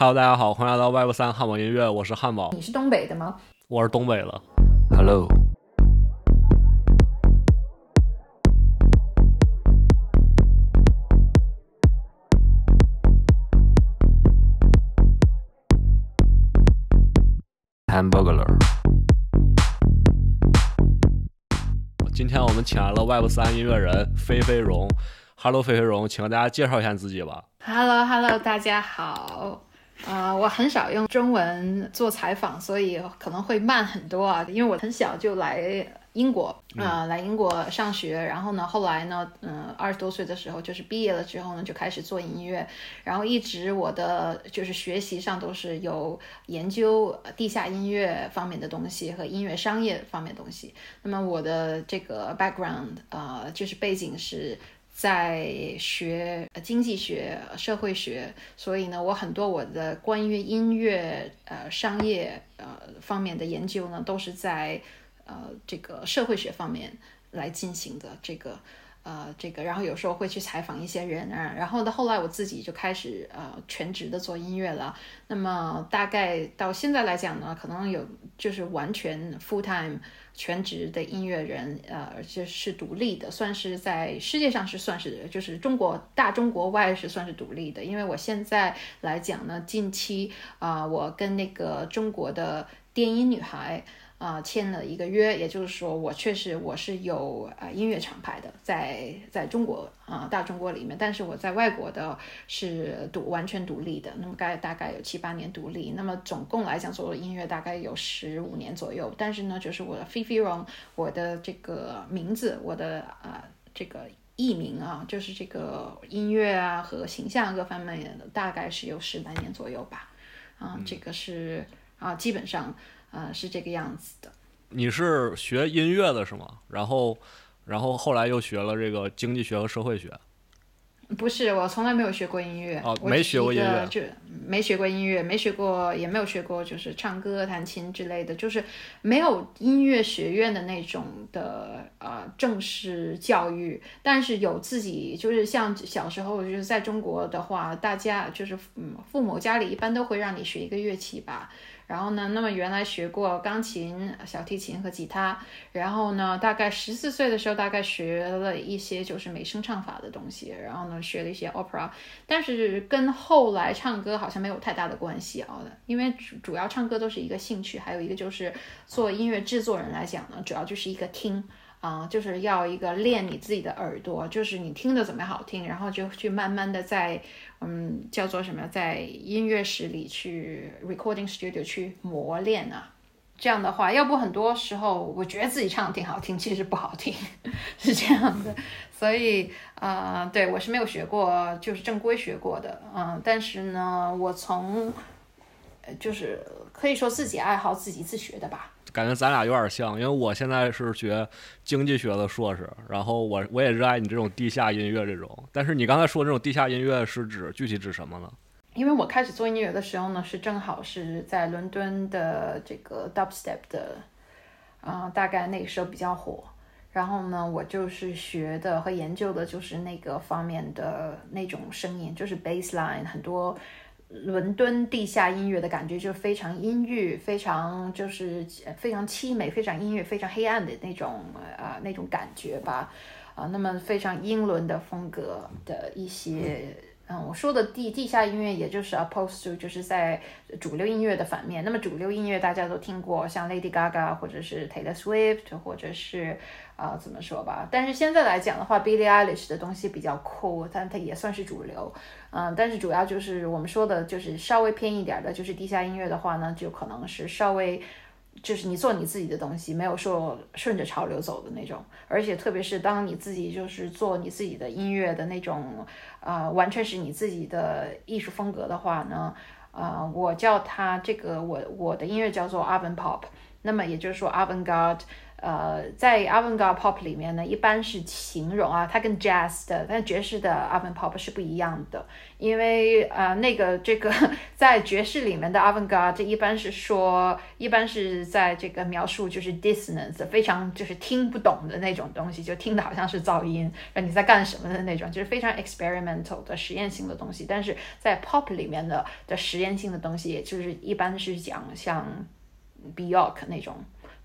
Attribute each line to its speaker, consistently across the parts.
Speaker 1: Hello，大家好，欢迎来到 Web 三汉堡音乐，我是汉堡。
Speaker 2: 你是东北的吗？
Speaker 1: 我是东北的。
Speaker 3: Hello。Hamburger。
Speaker 1: 今天我们请来了 Web 三音乐人飞飞荣。Hello，飞飞荣，请和大家介绍一下自己吧。
Speaker 2: Hello，Hello，大家好。啊，我很少用中文做采访，所以可能会慢很多啊。因为我很小就来英国啊，来英国上学，然后呢，后来呢，嗯，二十多岁的时候就是毕业了之后呢，就开始做音乐，然后一直我的就是学习上都是有研究地下音乐方面的东西和音乐商业方面的东西。那么我的这个 background 呃，就是背景是。在学经济学、社会学，所以呢，我很多我的关于音乐、呃商业呃方面的研究呢，都是在呃这个社会学方面来进行的。这个呃这个，然后有时候会去采访一些人啊，然后到，后来我自己就开始呃全职的做音乐了。那么大概到现在来讲呢，可能有就是完全 full time。全职的音乐人，呃，而且是独立的，算是在世界上是算是，就是中国大中国外是算是独立的。因为我现在来讲呢，近期啊，我跟那个中国的电音女孩。啊，签了一个约，也就是说，我确实我是有啊音乐厂牌的，在在中国啊大中国里面，但是我在外国的是独完全独立的，那么该大概有七八年独立，那么总共来讲做音乐大概有十五年左右，但是呢，就是我的 Fifi Ron，我的这个名字，我的啊这个艺名啊，就是这个音乐啊和形象各方面大概是有十来年左右吧，啊，这个是啊基本上。呃，是这个样子的。
Speaker 1: 你是学音乐的是吗？然后，然后后来又学了这个经济学和社会学。
Speaker 2: 不是，我从来没有学过音乐。
Speaker 1: 哦，没学过音乐，
Speaker 2: 就没学过音乐，没学过，也没有学过，就是唱歌、弹琴之类的，就是没有音乐学院的那种的呃正式教育。但是有自己，就是像小时候就是在中国的话，大家就是嗯，父母家里一般都会让你学一个乐器吧。然后呢，那么原来学过钢琴、小提琴和吉他。然后呢，大概十四岁的时候，大概学了一些就是美声唱法的东西。然后呢，学了一些 opera，但是跟后来唱歌好像没有太大的关系啊。因为主主要唱歌都是一个兴趣，还有一个就是做音乐制作人来讲呢，主要就是一个听。啊，就是要一个练你自己的耳朵，就是你听的怎么样好听，然后就去慢慢的在，嗯，叫做什么，在音乐室里去 recording studio 去磨练啊。这样的话，要不很多时候我觉得自己唱的挺好听，其实不好听，是这样的。所以，呃，对我是没有学过，就是正规学过的，嗯，但是呢，我从呃，就是可以说自己爱好自己自学的吧。
Speaker 1: 感觉咱俩有点像，因为我现在是学经济学的硕士，然后我我也热爱你这种地下音乐这种。但是你刚才说这种地下音乐是指具体指什么呢？
Speaker 2: 因为我开始做音乐的时候呢，是正好是在伦敦的这个 dubstep 的，啊，大概那个时候比较火。然后呢，我就是学的和研究的就是那个方面的那种声音，就是 bassline 很多。伦敦地下音乐的感觉就非常阴郁，非常就是非常凄美，非常阴郁，非常黑暗的那种啊那种感觉吧，啊，那么非常英伦的风格的一些。嗯我说的地地下音乐，也就是 opposed to，就是在主流音乐的反面。那么主流音乐大家都听过，像 Lady Gaga 或者是 Taylor Swift，或者是啊怎么说吧？但是现在来讲的话，Billie Eilish 的东西比较酷，但它也算是主流。嗯，但是主要就是我们说的，就是稍微偏一点的，就是地下音乐的话呢，就可能是稍微。就是你做你自己的东西，没有说顺着潮流走的那种，而且特别是当你自己就是做你自己的音乐的那种，呃，完全是你自己的艺术风格的话呢，呃，我叫它这个我我的音乐叫做 avant pop，那么也就是说 avant garde，呃，在 avant-garde pop 里面呢，一般是形容啊，它跟 jazz 的，但爵士的 avant pop 是不一样的，因为呃，那个这个 在爵士里面的 avant-garde，这一般是说，一般是在这个描述就是 dissonance，非常就是听不懂的那种东西，就听的好像是噪音，让你在干什么的那种，就是非常 experimental 的实验性的东西。但是在 pop 里面的的实验性的东西，也就是一般是讲像 Bjork 那种。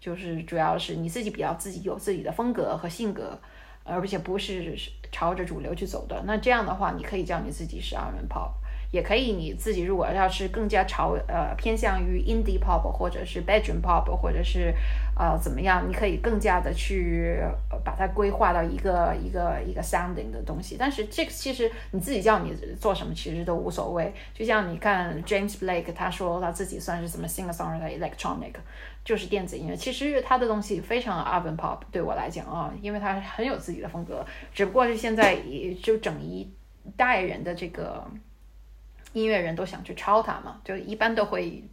Speaker 2: 就是主要是你自己比较自己有自己的风格和性格，而且不是朝着主流去走的。那这样的话，你可以叫你自己是 R N Pop，也可以你自己如果要是更加朝呃偏向于 Indie Pop 或者是 Bedroom Pop 或者是呃怎么样，你可以更加的去把它规划到一个一个一个 sounding 的东西。但是这个其实你自己叫你做什么其实都无所谓。就像你看 James Blake，他说他自己算是什么 singer songwriter electronic。就是电子音乐，其实他的东西非常 avant pop，对我来讲啊，因为他很有自己的风格，只不过是现在也就整一代人的这个音乐人都想去抄他嘛，就一般都会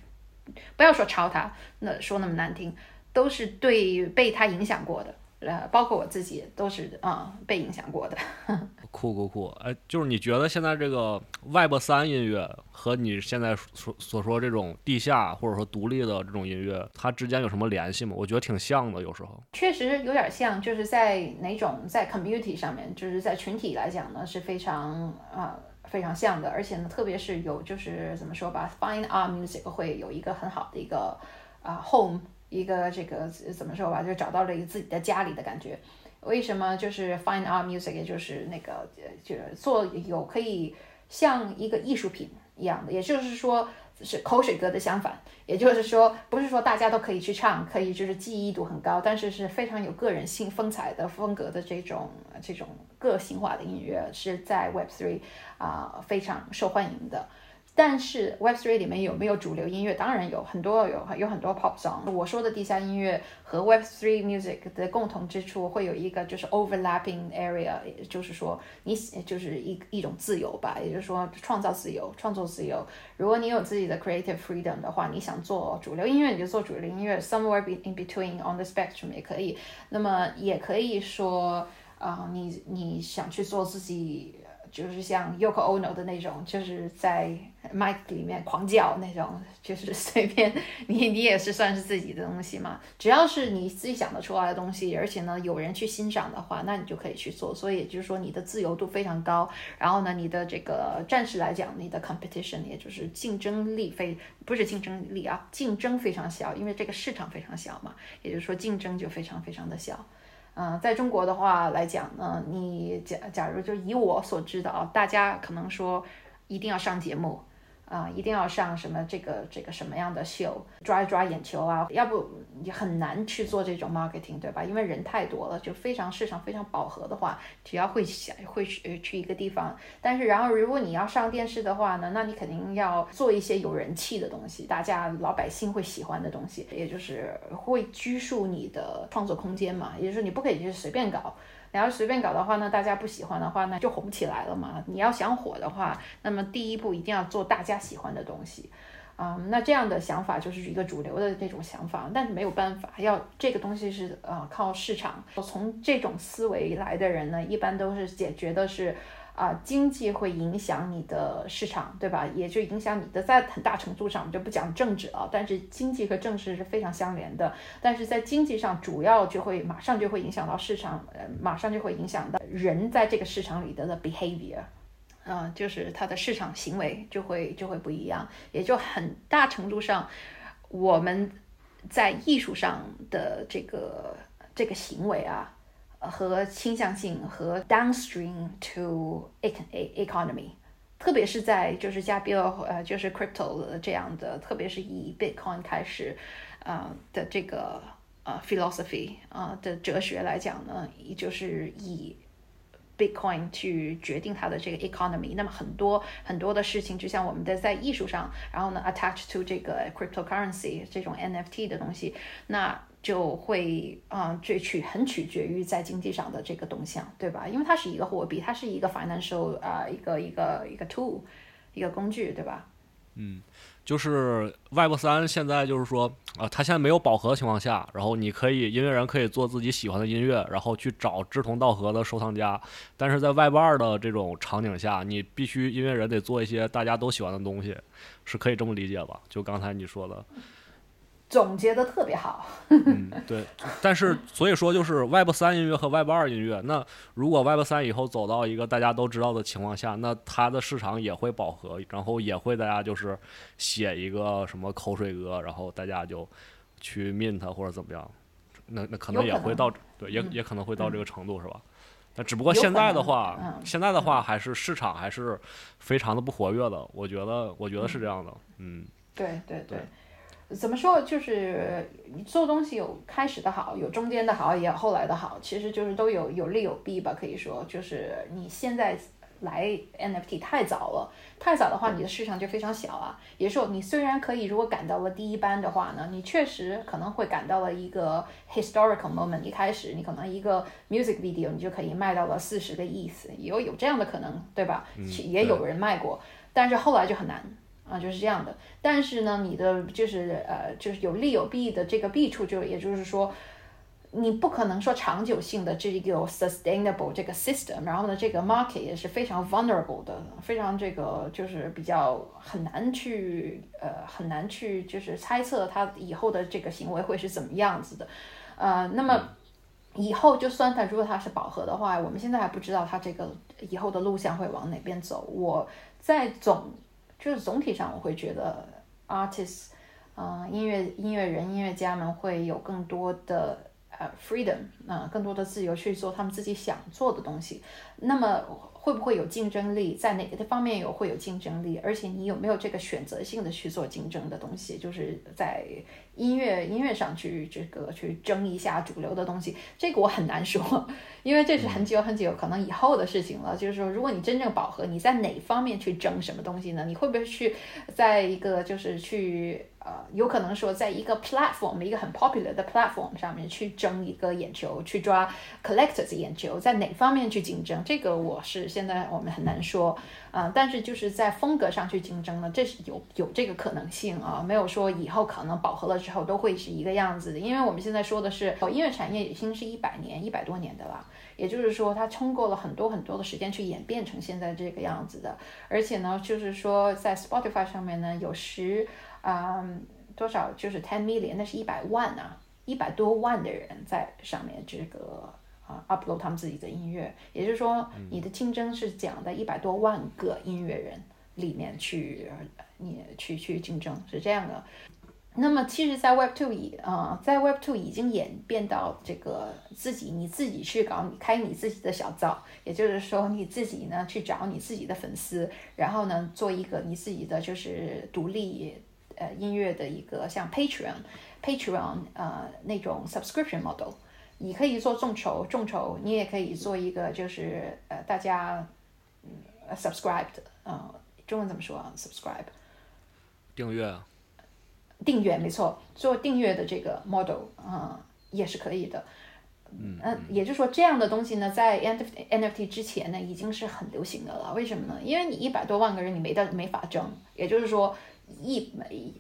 Speaker 2: 不要说抄他，那说那么难听，都是对被他影响过的。呃，包括我自己都是啊，被影响过的。
Speaker 1: 酷酷酷！哎，就是你觉得现在这个 Web 三音乐和你现在所所说这种地下或者说独立的这种音乐，它之间有什么联系吗？我觉得挺像的，有时候。
Speaker 2: 确实有点像，就是在哪种在 community 上面，就是在群体来讲呢，是非常啊非常像的。而且呢，特别是有就是怎么说吧，find our Music 会有一个很好的一个啊 home。一个这个怎么说吧，就找到了一个自己的家里的感觉。为什么就是 find our music，也就是那个就是做有可以像一个艺术品一样的，也就是说是口水歌的相反。也就是说，不是说大家都可以去唱，可以就是记忆度很高，但是是非常有个人性风采的风格的这种这种个性化的音乐，是在 Web Three 啊非常受欢迎的。但是 Web3 里面有没有主流音乐？当然有很多，有有很多 pop song。我说的地下音乐和 Web3 music 的共同之处会有一个就是 overlapping area，也就是说你就是一一种自由吧，也就是说创造自由、创作自由。如果你有自己的 creative freedom 的话，你想做主流音乐你就做主流音乐，somewhere in between on the spectrum 也可以。那么也可以说啊，你你想去做自己。就是像 Yoko Ono 的那种，就是在麦里面狂叫那种，就是 随便你你也是算是自己的东西嘛。只要是你自己想得出来的东西，而且呢有人去欣赏的话，那你就可以去做。所以也就是说你的自由度非常高。然后呢，你的这个暂时来讲，你的 competition 也就是竞争力非不是竞争力啊，竞争非常小，因为这个市场非常小嘛。也就是说竞争就非常非常的小。嗯，在中国的话来讲呢，你假假如就以我所知的啊，大家可能说一定要上节目。啊，一定要上什么这个这个什么样的秀，抓一抓眼球啊，要不你很难去做这种 marketing，对吧？因为人太多了，就非常市场非常饱和的话，只要会想会去去一个地方，但是然后如果你要上电视的话呢，那你肯定要做一些有人气的东西，大家老百姓会喜欢的东西，也就是会拘束你的创作空间嘛，也就是说你不可以就是随便搞。你要随便搞的话呢，大家不喜欢的话，呢就红不起来了嘛。你要想火的话，那么第一步一定要做大家喜欢的东西，啊，那这样的想法就是一个主流的那种想法，但是没有办法，要这个东西是呃靠市场。从这种思维来的人呢，一般都是解决的是。啊，经济会影响你的市场，对吧？也就影响你的，在很大程度上，我们就不讲政治了。但是经济和政治是非常相连的。但是在经济上，主要就会马上就会影响到市场，呃，马上就会影响到人在这个市场里的的 behavior，啊，就是他的市场行为就会就会不一样。也就很大程度上，我们在艺术上的这个这个行为啊。和倾向性和 downstream to economy，特别是在就是加比尔呃就是 crypto 这样的，特别是以 Bitcoin 开始啊的这个呃 philosophy 啊的哲学来讲呢，就是以 Bitcoin 去决定它的这个 economy。那么很多很多的事情，就像我们的在艺术上，然后呢 attach to 这个 cryptocurrency 这种 NFT 的东西，那。就会啊，这取很取决于在经济上的这个动向，对吧？因为它是一个货币，它是一个 financial 啊，一个一个一个 tool，一个工具，对吧？
Speaker 1: 嗯，就是 Web 三现在就是说，啊、它现在没有饱和的情况下，然后你可以音乐人可以做自己喜欢的音乐，然后去找志同道合的收藏家。但是在 Web 二的这种场景下，你必须音乐人得做一些大家都喜欢的东西，是可以这么理解吧？就刚才你说的，
Speaker 2: 总结的特别好。
Speaker 1: 嗯，对。但是 所以说，就是 Web 三音乐和 Web 二音乐，那如果 Web 三以后走到一个大家都知道的情况下，那它的市场也会饱和，然后也会大家就是写一个什么口水歌，然后大家就去 mint 或者怎么样，那那可能也会到对，也
Speaker 2: 嗯。
Speaker 1: 也可能会到这个程度，是吧？那只不过现在的话，
Speaker 2: 嗯。
Speaker 1: 现在的话还是市场还是非常的不活跃的，我觉得，我觉得是这样的，嗯。
Speaker 2: 对对
Speaker 1: 对。
Speaker 2: 对，怎么说？就是你做东西有开始的好，有中间的好，也有后来的好，其实就是都有有利有弊吧。可以说，就是你现在来 NFT 太早了，太早的话，你的市场就非常小啊。也是说，你虽然可以，如果赶到了第一班的话呢，你确实可能会赶到了一个 historical moment。一开始你可能一个 music video 你就可以卖到了四十个亿，有有这样的可能，对吧？嗯也有人卖过，但是后来就很难。啊，就是这样的。但是呢，你的就是呃，就是有利有弊的这个弊处就，也就是说，你不可能说长久性的这个 sustainable 这个 system，然后呢，这个 market 也是非常 vulnerable 的，非常这个就是比较很难去呃很难去就是猜测它以后的这个行为会是怎么样子的，呃，那么。以后就算它如果它是饱和的话，我们现在还不知道它这个以后的路线会往哪边走。我在总就是总体上，我会觉得 artists，呃，音乐音乐人、音乐家们会有更多的呃 freedom，啊、更多的自由去做他们自己想做的东西。那么会不会有竞争力？在哪个方面有会有竞争力？而且你有没有这个选择性的去做竞争的东西？就是在音乐音乐上去这个去争一下主流的东西，这个我很难说，因为这是很久很久可能以后的事情了。就是说，如果你真正饱和，你在哪方面去争什么东西呢？你会不会去在一个就是去呃，有可能说在一个 platform 一个很 popular 的 platform 上面去争一个眼球，去抓 collectors 眼球，在哪方面去竞争？这个我是现在我们很难说。啊、但是就是在风格上去竞争呢，这是有有这个可能性啊，没有说以后可能饱和了之后都会是一个样子的，因为我们现在说的是，音乐产业已经是一百年、一百多年的了，也就是说它通过了很多很多的时间去演变成现在这个样子的，而且呢，就是说在 Spotify 上面呢有十啊、多少就是 ten million，那是一百万啊，一百多万的人在上面这个。啊，upload 他们自己的音乐，也就是说，你的竞争是讲的一百多万个音乐人里面去，你去去竞争是这样的。那么，其实，在 Web Two 已啊、在 Web Two 已经演变到这个自己你自己去搞，你开你自己的小灶，也就是说，你自己呢去找你自己的粉丝，然后呢做一个你自己的就是独立呃音乐的一个像 Patreon Patreon 呃那种 subscription model。你可以做众筹，众筹你也可以做一个，就是呃，大家嗯呃 subscribe 的，呃，中文怎么说啊？subscribe
Speaker 1: 订阅啊，
Speaker 2: 订阅，没错，做订阅的这个 model 啊、也是可以的。嗯，也就是说，这样的东西呢，在 NFT NFT 之前呢，已经是很流行的了。为什么呢？因为你一百多万个人，你没得没法争。也就是说，一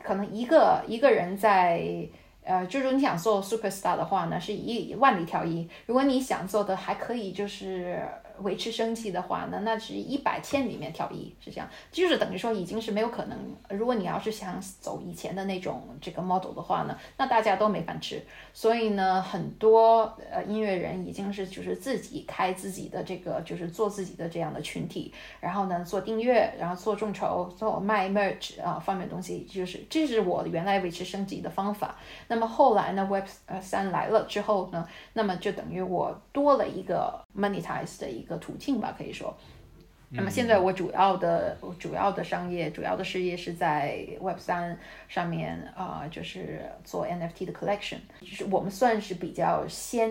Speaker 2: 可能一个一个人在呃，就是你想做 superstar 的话呢，是一万里挑一；如果你想做的还可以，就是维持生计的话呢，那是一百千里面挑一，是这样。就是等于说已经是没有可能。如果你要是想走以前的那种这个 model 的话呢，那大家都没饭吃。所以呢，很多呃音乐人已经是就是自己开自己的这个，就是做自己的这样的群体，然后呢做订阅，然后做众筹，做卖 merch 啊方面东西，就是这是我原来维持生计的方法。那么后来呢，Web 呃三来了之后呢，那么就等于我多了一个 monetize 的一个途径吧，可以说。那么现在我主要的、我主要的商业、主要的事业是在 Web 三上面啊、就是做 NFT 的 collection，就是我们算是比较先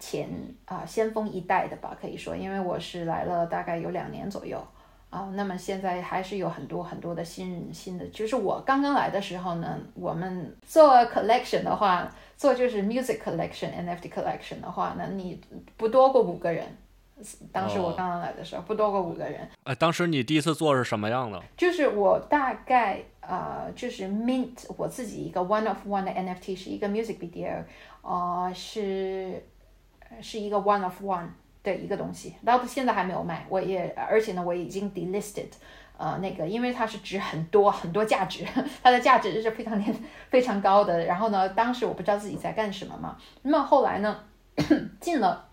Speaker 2: 前啊、先锋一代的吧，可以说，因为我是来了大概有两年左右。啊，那么现在还是有很多很多的新新的，就是我刚刚来的时候呢，我们做 collection 的话，做就是 music collection、NFT collection 的话呢，你不多过五个人当时我
Speaker 1: 哦
Speaker 2: 刚刚来的时候，不多过五个人。
Speaker 1: 哎，当时你第一次做是什么样的？
Speaker 2: 就是我大概呃，就是 mint 我自己一个 one of one 的 NFT 是一个 music video，呃，是呃是一个 one of one 的一个东西，到现在还没有卖，我也而且呢我已经 delisted。呃，那个，因为它是值很多很多价值，它的价值是非常年非常高的。然后呢，当时我不知道自己在干什么嘛。那么后来呢，进了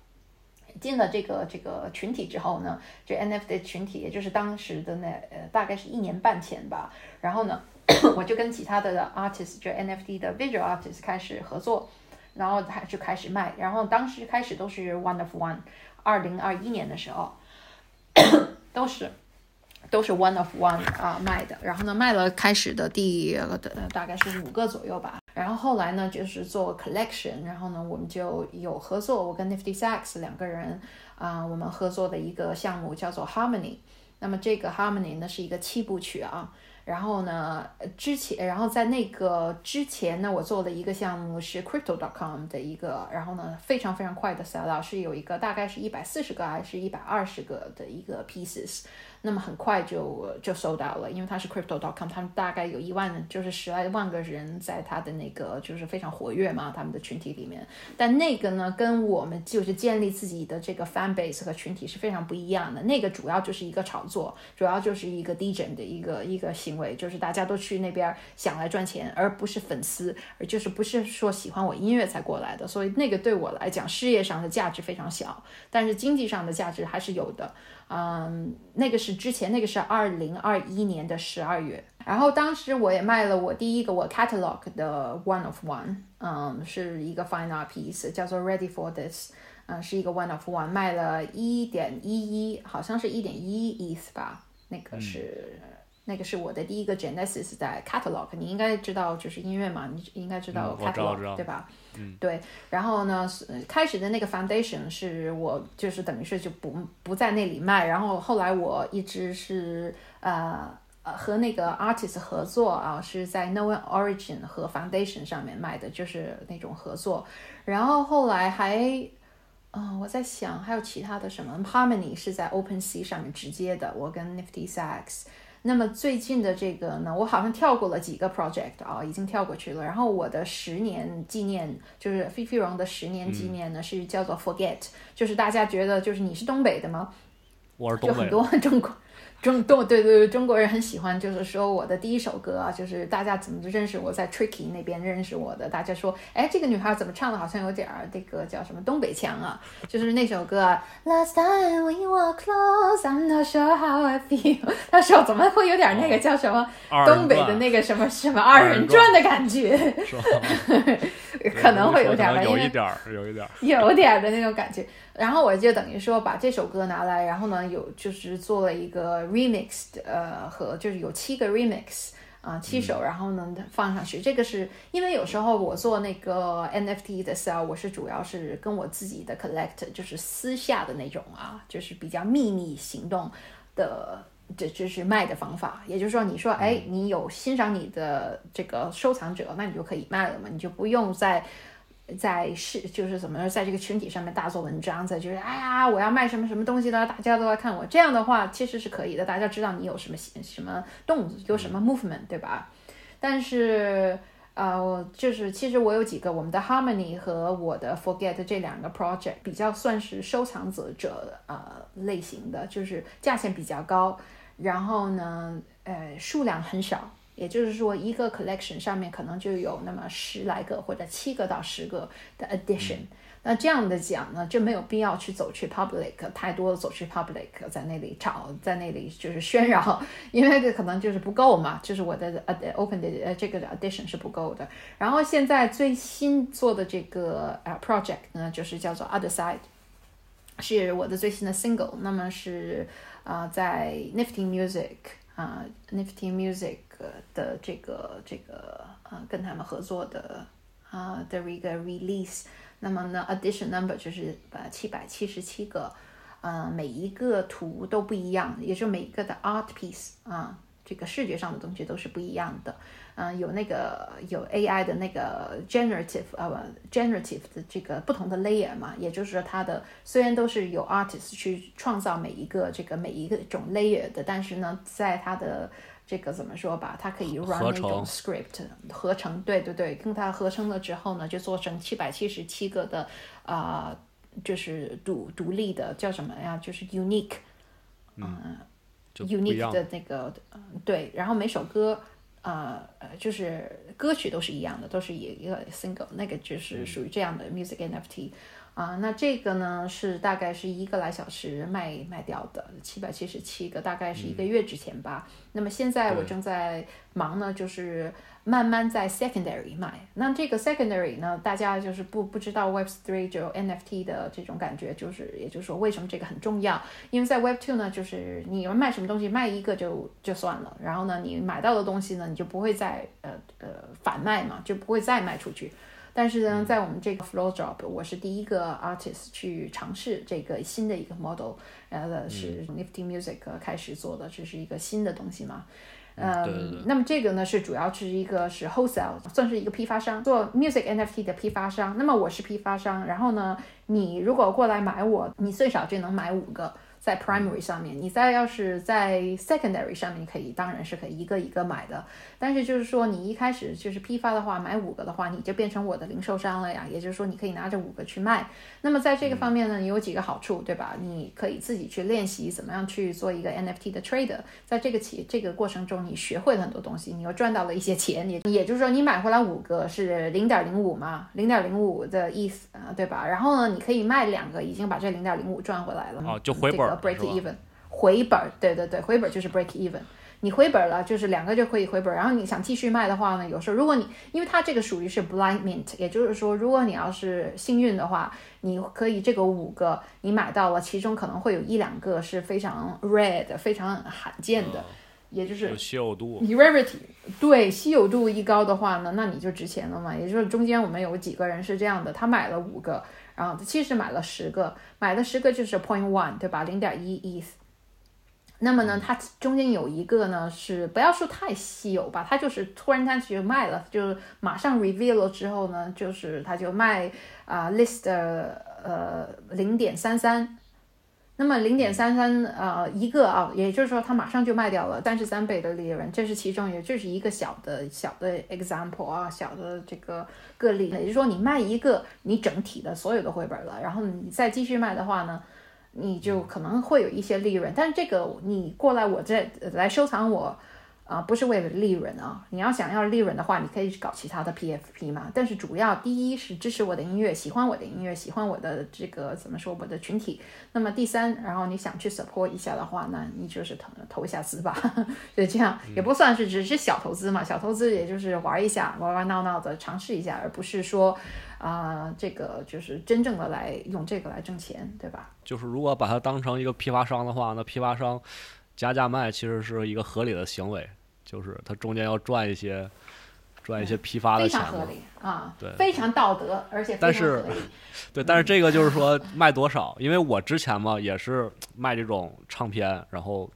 Speaker 2: 进了这个这个群体之后呢，这 NFT 群体，也就是当时的那呃大概是一年半前吧。然后呢，我就跟其他的 artist，就 NFT 的 visual artist 开始合作，然后他就开始卖。然后当时开始都是 one of one，二零二一年的时候 都是。都是 one of one 啊、卖的，然后呢卖了开始的第呃大概是五个左右吧，然后后来呢就是做 collection，然后呢我们就有合作，我跟 Nifty Sax 两个人啊、我们合作的一个项目叫做 Harmony，那么这个 Harmony 呢是一个七部曲啊，然后呢之前然后在那个之前呢我做的一个项目是 Crypto.com 的一个，然后呢非常非常快的 sell out，是有一个大概是一百四十个还是一百二十个的一个 pieces。那么很快就就收到了，因为它是 crypto.com，他们大概有一万，就是十来万个人在他的那个就是非常活跃嘛，他们的群体里面。但那个呢，跟我们就是建立自己的这个 fan base 和群体是非常不一样的。那个主要就是一个炒作，主要就是一个 DJ 的一个一个行为，就是大家都去那边想来赚钱，而不是粉丝，而就是不是说喜欢我音乐才过来的。所以那个对我来讲，事业上的价值非常小，但是经济上的价值还是有的。嗯，那个是之前，那个是二零二一年的十二月，然后当时我也卖了我第一个我 catalog 的 one of one，嗯，是一个 fine art piece，叫做 Ready for This，嗯，是一个 one of one，卖了一点一一，好像是一点一 ETH 吧，那个是。那个是我的第一个 Genesis 在 catalog，你应该知道，就是音乐嘛，你应该知道 catalog，、对吧？对，然后呢，开始的那个 foundation 是我就是等于是就不不在那里卖，然后后来我一直是呃呃和那个 artist 合作啊，是在 No One Origin 和 foundation 上面卖的，就是那种合作，然后后来还。嗯、我在想还有其他的什么，Harmony 是在 OpenSea 上面直接的，我跟 Nifty Sax。那么最近的这个呢，我好像跳过了几个 project 啊，已经跳过去了。然后我的十年纪念，就是菲菲荣的十年纪念呢，是叫做 Forget，就是大家觉得就是你是东北的吗？就很
Speaker 1: 我是东北的，
Speaker 2: 多 中国中东对对对，中国人很喜欢，就是说我的第一首歌啊，就是大家怎么认识我，在 Tricky 那边认识我的，大家说，哎，这个女孩怎么唱的，好像有点儿那个叫什么东北腔啊，就是那首歌啊，Last time we were close, I'm not sure how I feel，那时候怎么会有点那个叫什么东北的那个什么什么二人转的感觉，
Speaker 1: 是吧？
Speaker 2: 可能会有点儿吧，因为
Speaker 1: 有一点儿，有一点儿。
Speaker 2: 有点儿的那种感觉。然后我就等于说把这首歌拿来，然后呢有就是做了一个 remix，呃和就是有七个 remix 啊、七首，然后呢放上去。这个是因为有时候我做那个 NFT 的 sell，我是主要是跟我自己的 collect，就是私下的那种啊，就是比较秘密行动的。这就是卖的方法，也就是说，你说，哎，你有欣赏你的这个收藏者，那你就可以卖了嘛，你就不用再在是就是怎么说，在这个群体上面大做文章，在就是哎呀，我要卖什么什么东西的，大家都来看我。这样的话其实是可以的，大家知道你有什么什么动作，有什么 movement，对吧？但是呃，我就是其实我有几个我们的 Harmony 和我的 Forget 这两个 project 比较算是收藏者者呃类型的，就是价钱比较高，然后呢呃数量很少。也就是说，一个 collection 上面可能就有那么十来个或者七个到十个的 edition、那这样的讲呢，就没有必要去走去 public 太多的走去 public 在那里找，在那里就是喧扰，因为这可能就是不够嘛，就是我的呃 open 的呃这个 edition 是不够的。然后现在最新做的这个呃 project 呢，就是叫做 Other Side，是我的最新的 single，那么是啊、呃在 Nifty Music 啊、Nifty Music 的这个这个、呃跟他们合作的啊、的一个 release，那么呢 edition number 就是呃七百七十七个，呃每一个图都不一样，也就每一个的 art piece 啊、这个视觉上的东西都是不一样的。嗯，有那个有 AI 的那个 generative 呃 generative 的这个不同的 layer 嘛，也就是说它的虽然都是有 artist 去创造每一个这个每一个种 layer 的，但是呢，在它的这个怎么说吧，它可以 run 那种 script 合成，对对对，跟它合成了之后呢，就做成七百七十七个的啊、就是独独立的叫什么呀？就是 unique
Speaker 1: 就不一
Speaker 2: unique。的那个，嗯，对，然后每首歌，呃，呃就是歌曲都是一样的，都是一一个 single，那个就是属于这样的 music NFT。啊，那这个呢是大概是一个来小时卖卖掉的，七百七十七个，大概是一个月之前吧。那么现在我正在忙呢，就是慢慢在 secondary 卖。那这个 secondary 呢，大家就是不不知道 Web three 就 NFT 的这种感觉，就是也就是说为什么这个很重要？因为在 Web two 呢，就是你卖什么东西卖一个就就算了，然后呢，你买到的东西呢，你就不会再呃呃反卖嘛，就不会再卖出去。但是呢，在我们这个 Flow Drop，我是第一个 artist 去尝试这个新的一个 model，呃，是 Nifty Music 开始做的，这是一个新的东西嘛。嗯，
Speaker 1: 对对对
Speaker 2: 那么这个呢是主要是一个是 wholesale，算是一个批发商，做 music NFT 的批发商。那么我是批发商，然后呢，你如果过来买我，你最少就能买五个。在 primary 上面，你再要是在 secondary 上面你可以，当然是可以一个一个买的。但是就是说，你一开始就是批发的话，买五个的话，你就变成我的零售商了呀。也就是说，你可以拿着五个去卖。那么在这个方面呢，你有几个好处，对吧？你可以自己去练习怎么样去做一个 NFT 的 trader。在这个企这个过程中，你学会了很多东西，你又赚到了一些钱。也也就是说，你买回来五个是零点零五嘛，零点零五的意思啊，对吧？然后呢，你可以卖两个，已经把这零点零五赚回来了。
Speaker 1: 哦就回本
Speaker 2: 个 break even，回本儿，对对对，回本儿就是 break even。你回本儿了，就是两个就可以回本儿。然后你想继续卖的话呢，有时候如果你因为它这个属于是 blind mint，也就是说，如果你要是幸运的话，你可以这个五个你买到了，其中可能会有一两个是非常 rare 的、非常罕见的，也就是
Speaker 1: 稀有度，
Speaker 2: 你 rarity 对稀有度一高的话呢，那你就值钱了嘛。也就是中间我们有几个人是这样的，他买了五个，然后其实买了十个，买了十个就是 point one 对吧？零点一 ETH。那么呢，它中间有一个呢是不要说太稀有吧，它就是突然间就卖了，就是马上 reveal 了之后呢，就是它就卖啊、list 呃零点三三，那么零点三三呃一个啊，也就是说它马上就卖掉了三十三倍的利润，这是其中也就是一个小的小的 example 啊，小的这个个例，也就是说你卖一个，你整体的所有的回本了，然后你再继续卖的话呢，你就可能会有一些利润，但是这个你过来我这呃来收藏我。啊、不是为了利润啊！你要想要利润的话，你可以搞其他的 PFP 嘛。但是主要第一是支持我的音乐，喜欢我的音乐，喜欢我的这个怎么说我的群体。那么第三，然后你想去 support 一下的话，那你就是投投一下资吧。就这样，也不算是只是小投资嘛，小投资也就是玩一下，玩玩闹闹的尝试一下，而不是说啊、这个就是真正的来用这个来挣钱，对吧？
Speaker 1: 就是如果把它当成一个批发商的话，那批发商加价卖其实是一个合理的行为，就是他中间要赚一些赚一些批发的
Speaker 2: 非
Speaker 1: 钱嘛。
Speaker 2: 常合理啊，
Speaker 1: 对
Speaker 2: 非常道德，而且
Speaker 1: 但是。对，但是这个就是说卖多少，因为我之前嘛也是卖这种唱片，然后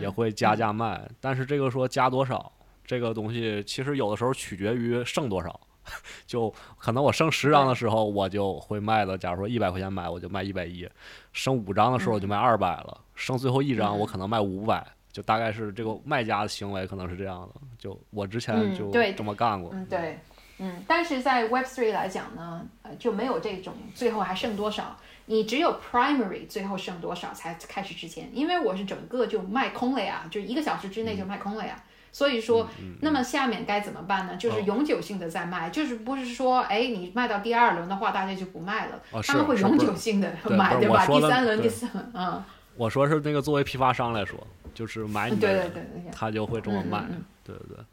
Speaker 1: 也会加价卖，但是这个说加多少，这个东西其实有的时候取决于剩多少。就可能我剩十张的时候，我就会卖的。假如说一百块钱买，我就卖一百一；剩五张的时候，我就卖二百了；剩最后一张，我可能卖五百。就大概是这个卖家的行为可能是这样的。就我之前就
Speaker 2: 嗯对
Speaker 1: 这么干过。
Speaker 2: 嗯，对，嗯，但是在 Web Three 来讲呢，呃，就没有这种最后还剩多少，你只有 Primary 最后剩多少才开始值钱，因为我是整个就卖空了呀，就一个小时之内就卖空了呀。所以说，那么下面该怎么办呢？就是永久性的在卖，就是不是说，哎，你卖到第二轮的话，大家就不卖了，
Speaker 1: 哦
Speaker 2: 他们会永久性的
Speaker 1: 对
Speaker 2: 买，对吧？第三轮、第四轮，嗯，
Speaker 1: 我说是那个作为批发商来说，就是买你的人，
Speaker 2: 对对对
Speaker 1: 他就会这么卖。对对对。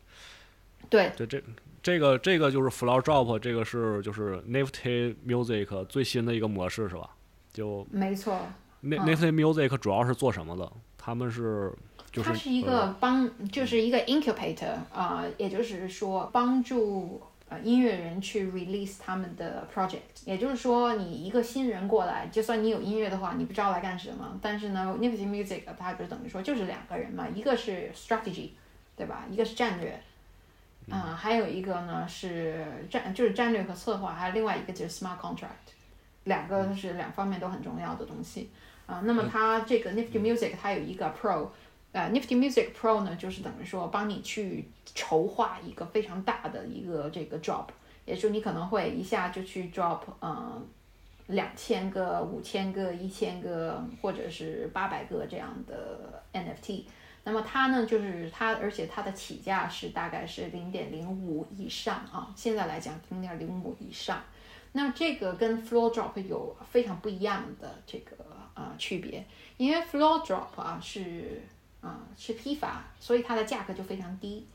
Speaker 2: 对，
Speaker 1: 对，这这个这个就是 Floor Drop，这个是就是 Nifty Music 最新的一个模式是吧？就
Speaker 2: 没错。嗯
Speaker 1: Nifty Music 主要是做什么的？他们是就是
Speaker 2: 它是一
Speaker 1: 呃
Speaker 2: 个帮，就是一个 incubator 啊、也就是说帮助呃音乐人去 release 他们的 project。也就是说，你一个新人过来，就算你有音乐的话，你不知道来干什么。但是呢 n i f t y Music 它就等于说就是两个人嘛，一个是 strategy 对吧？一个是战略，啊、还有一个呢是战，就是战略和策划，还有另外一个就是 smart contract，两个是两方面都很重要的东西啊、那么它这个 Nifty Music 它有一个 Pro，呃，Nifty Music Pro 呢，就是等于说帮你去筹划一个非常大的一个这个 drop，也就你可能会一下就去 drop，嗯、两千个、五千个、一千个，或者是八百个这样的 NFT。那么它呢，就是它，而且它的起价是大概是零点零五以上啊，现在来讲零点零五以上。那这个跟 floor drop 有非常不一样的这个啊、区别，因为 floor drop 啊是啊、是批发，所以它的价格就非常低，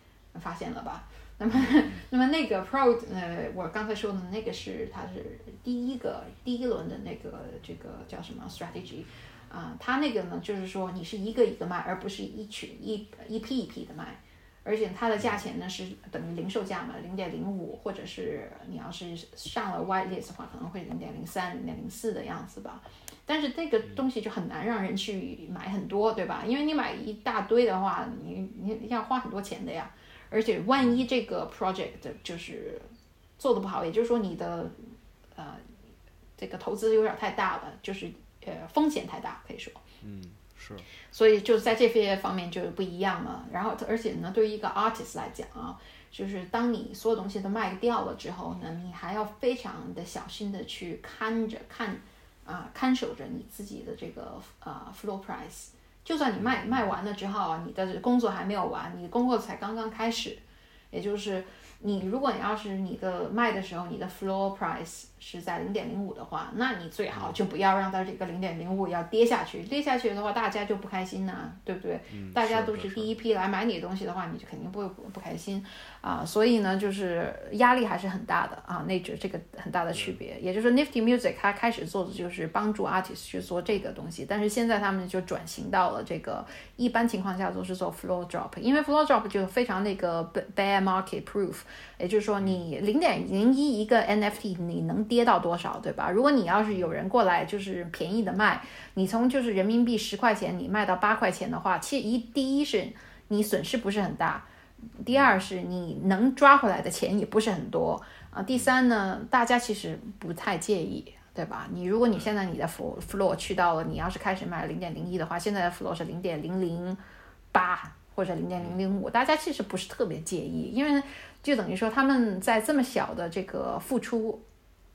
Speaker 2: 发现了吧？那么 那么那个 pro 呃，我刚才说的那个是它是第一个第一轮的那个这个叫什么 strategy 啊、它那个呢就是说你是一个一个卖，而不是一群一一批一批的卖。而且它的价钱呢是等于零售价嘛，零点零五，或者是你要是上了 white list 的话，可能会零点零三、零点零四的样子吧。但是这个东西就很难让人去买很多，对吧？因为你买一大堆的话，你你要花很多钱的呀。而且万一这个 project 就是做的不好，也就是说你的呃这个投资有点太大了，就是呃风险太大，可以说。
Speaker 1: 嗯是
Speaker 2: 所以就在这些方面就不一样了。然后，而且呢，对于一个 artist 来讲啊，就是当你所有东西都卖掉了之后呢，你还要非常的小心的去看着看啊、看守着你自己的这个呃 floor price。就算你卖卖完了之后啊，你的工作还没有完，你的工作才刚刚开始，也就是你如果你要是你的卖的时候，你的 floor price 是在零点零五的话，那你最好就不要让它这个零点零五要跌下去，跌下去的话，大家就不开心呐、对不对？大家都是第一批来买你的东西的话，你就肯定不会不不开心啊、所以呢，就是压力还是很大的啊，那这这个很大的区别。也就是说，Nifty Music 它开始做的就是帮助 artist 去做这个东西，但是现在他们就转型到了这个一般情况下都是做 floor drop，因为 floor drop 就非常那个 bear market proof，也就是说你零点零一一个 NFT 你能跌到多少，对吧？如果你要是有人过来就是便宜的卖，你从就是人民币十块钱你卖到八块钱的话，其实一第一是你损失不是很大。第二是你能抓回来的钱也不是很多啊。第三呢，大家其实不太介意，对吧？你如果你现在你的 floor 去到了，你要是开始卖零点零一的话，现在的 floor 是零点零零八或者零点零零五，大家其实不是特别介意，因为就等于说他们在这么小的这个付出。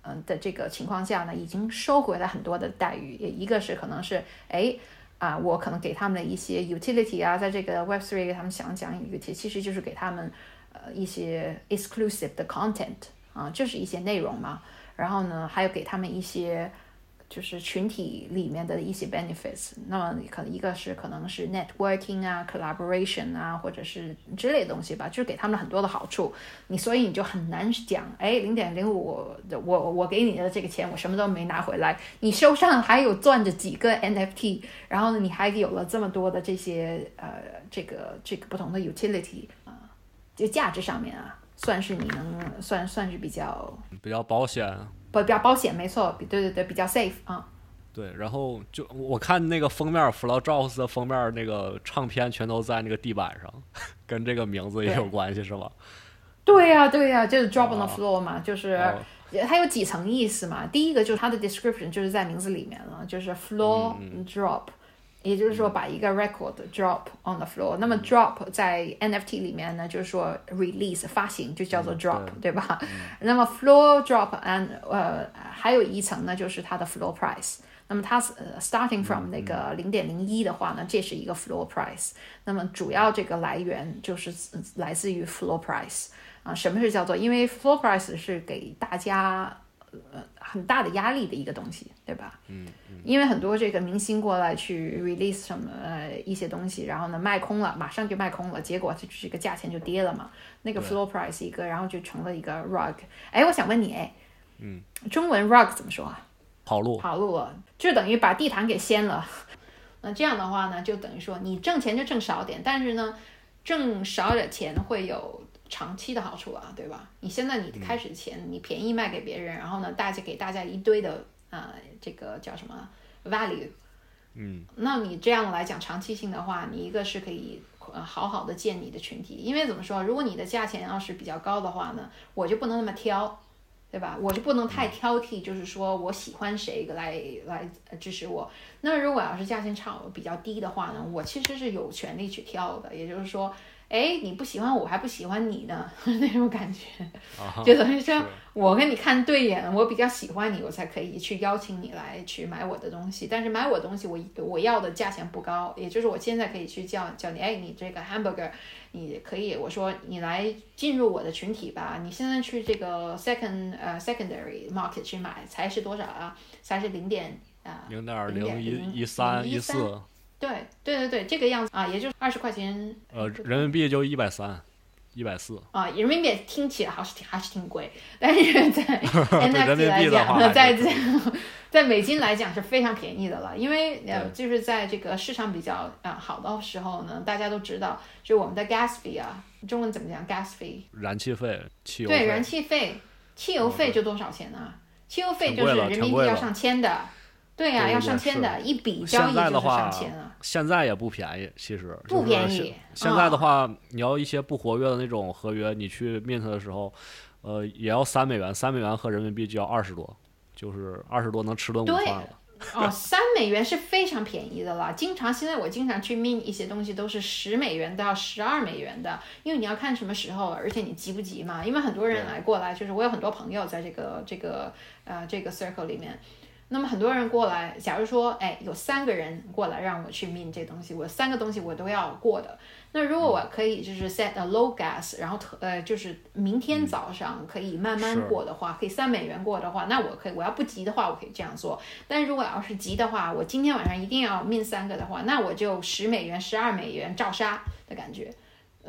Speaker 2: 嗯的这个情况下呢，已经收回了很多的待遇，也一个是可能是哎啊，我可能给他们的一些 utility 啊，在这个 Web Three 给他们想讲 utility，其实就是给他们呃一些 exclusive 的 content 啊，就是一些内容嘛。然后呢，还有给他们一些就是群体里面的一些 benefits。那么可能一个是可能是 networking 啊，collaboration 啊，或者是之类的东西吧，就是给他们很多的好处。你所以你就很难讲，哎，零点零五，我我给你的这个钱，我什么都没拿回来，你手上还有攥着几个 NFT，然后呢，你还有了这么多的这些呃，这个这个不同的 utility 啊、就价值上面啊，算是你能算算是比较
Speaker 1: 比较保险。
Speaker 2: 不比较保险，没错，比对对对，比较 safe 啊。
Speaker 1: 对，然后就我看那个封面 f l o w Drops 的封面那个唱片全都在那个地板上，跟这个名字也有关系是吧？
Speaker 2: 对呀、对呀、就是 drop on the
Speaker 1: 哦
Speaker 2: floor 嘛，就是。
Speaker 1: 哦
Speaker 2: 它有几层意思嘛？第一个就是它的 description 就是在名字里面了，就是 floor
Speaker 1: 嗯
Speaker 2: drop，、也就是说把一个 record drop on the floor。那么 drop 在 NFT 里面呢，就是说 release 发行就叫做 drop，、
Speaker 1: 嗯
Speaker 2: 对吧？那么 floor drop and 呃还有一层呢，就是它的 floor price。那么它呃 starting from 那个零点零一的话呢，这是一个 floor price。那么主要这个来源就是呃来自于 floor price 啊。什么是叫做？因为 floor price 是给大家呃很大的压力的一个东西，对吧？嗯。因为很多这个明星过来去 release 什么呃一些东西，然后呢卖空了，马上就卖空了，结果这这个价钱就跌了嘛。那个 floor price 一个，然后就成了一个 rug。哎，我想问你，哎，嗯，中文 rug 怎么说啊？
Speaker 1: 跑路，
Speaker 2: 跑路了，就等于把地毯给掀了。那这样的话呢，就等于说你挣钱就挣少点，但是呢，挣少点钱会有长期的好处啊，对吧？你现在你开始钱，你便宜卖给别人，然后呢，大家给大家一堆的啊、呃这个叫什么 value，
Speaker 1: 嗯，
Speaker 2: 那你这样来讲长期性的话，你一个是可以呃好好的建你的群体。因为怎么说，如果你的价钱要是比较高的话呢，我就不能那么挑。对吧？我就不能太挑剔，就是说我喜欢谁来来支持我。那如果要是价钱差比较低的话呢，我其实是有权利去挑的。也就是说。哎，你不喜欢我还不喜欢你呢，那种感觉，就等于说我跟你看对眼，我比较喜欢你，我才可以去邀请你来去买我的东西。但是买我东西，我我要的价钱不高，也就是我现在可以去叫叫你，哎，你这个 hamburger，你可以我说你来进入我的群体吧。你现在去这个 second 呃 secondary market 去买才是多少啊？才是零点啊
Speaker 1: 零点
Speaker 2: 零
Speaker 1: 一一三一四。
Speaker 2: 对对对对，这个样子啊，也就是二十块钱。
Speaker 1: 呃，人民币就一百三，一百四。
Speaker 2: 啊，人民币听起来还是挺还是挺贵，但是在 NFT 来讲，在在在美金来讲是非常便宜的了，因为呃，就是在这个市场比较啊好的时候呢，大家都知道，就我们的 gas fee 啊，中文怎么讲？gas fee，
Speaker 1: 燃气费，汽油
Speaker 2: 对，燃气费，汽油费就多少钱呢？汽油费就是人民币要上千的。对呀，要上千的一笔交易就是上千啊。
Speaker 1: 现在也不便宜，其实
Speaker 2: 不便宜。
Speaker 1: 现在的话，你要一些不活跃的那种合约，你去 mint 的时候，呃，也要三美元，三美元合人民币就要二十多，就是二十多能吃顿午饭了。
Speaker 2: 哦，三美元是非常便宜的了。经常现在我经常去 mint 一些东西，都是十美元到十二美元的，因为你要看什么时候，而且你急不急嘛？因为很多人来过来，就是我有很多朋友在这个这个呃这个 circle 里面。那么很多人过来，假如说，哎，有三个人过来让我去 mint 这东西，我三个东西我都要过的。那如果我可以就是 set a low gas，然后特呃就是明天早上可以慢慢过的话，可以三美元过的话，那我可以，我要不急的话，我可以这样做。但是如果要是急的话，我今天晚上一定要 mint 三个的话，那我就十美元、十二美元照杀的感觉，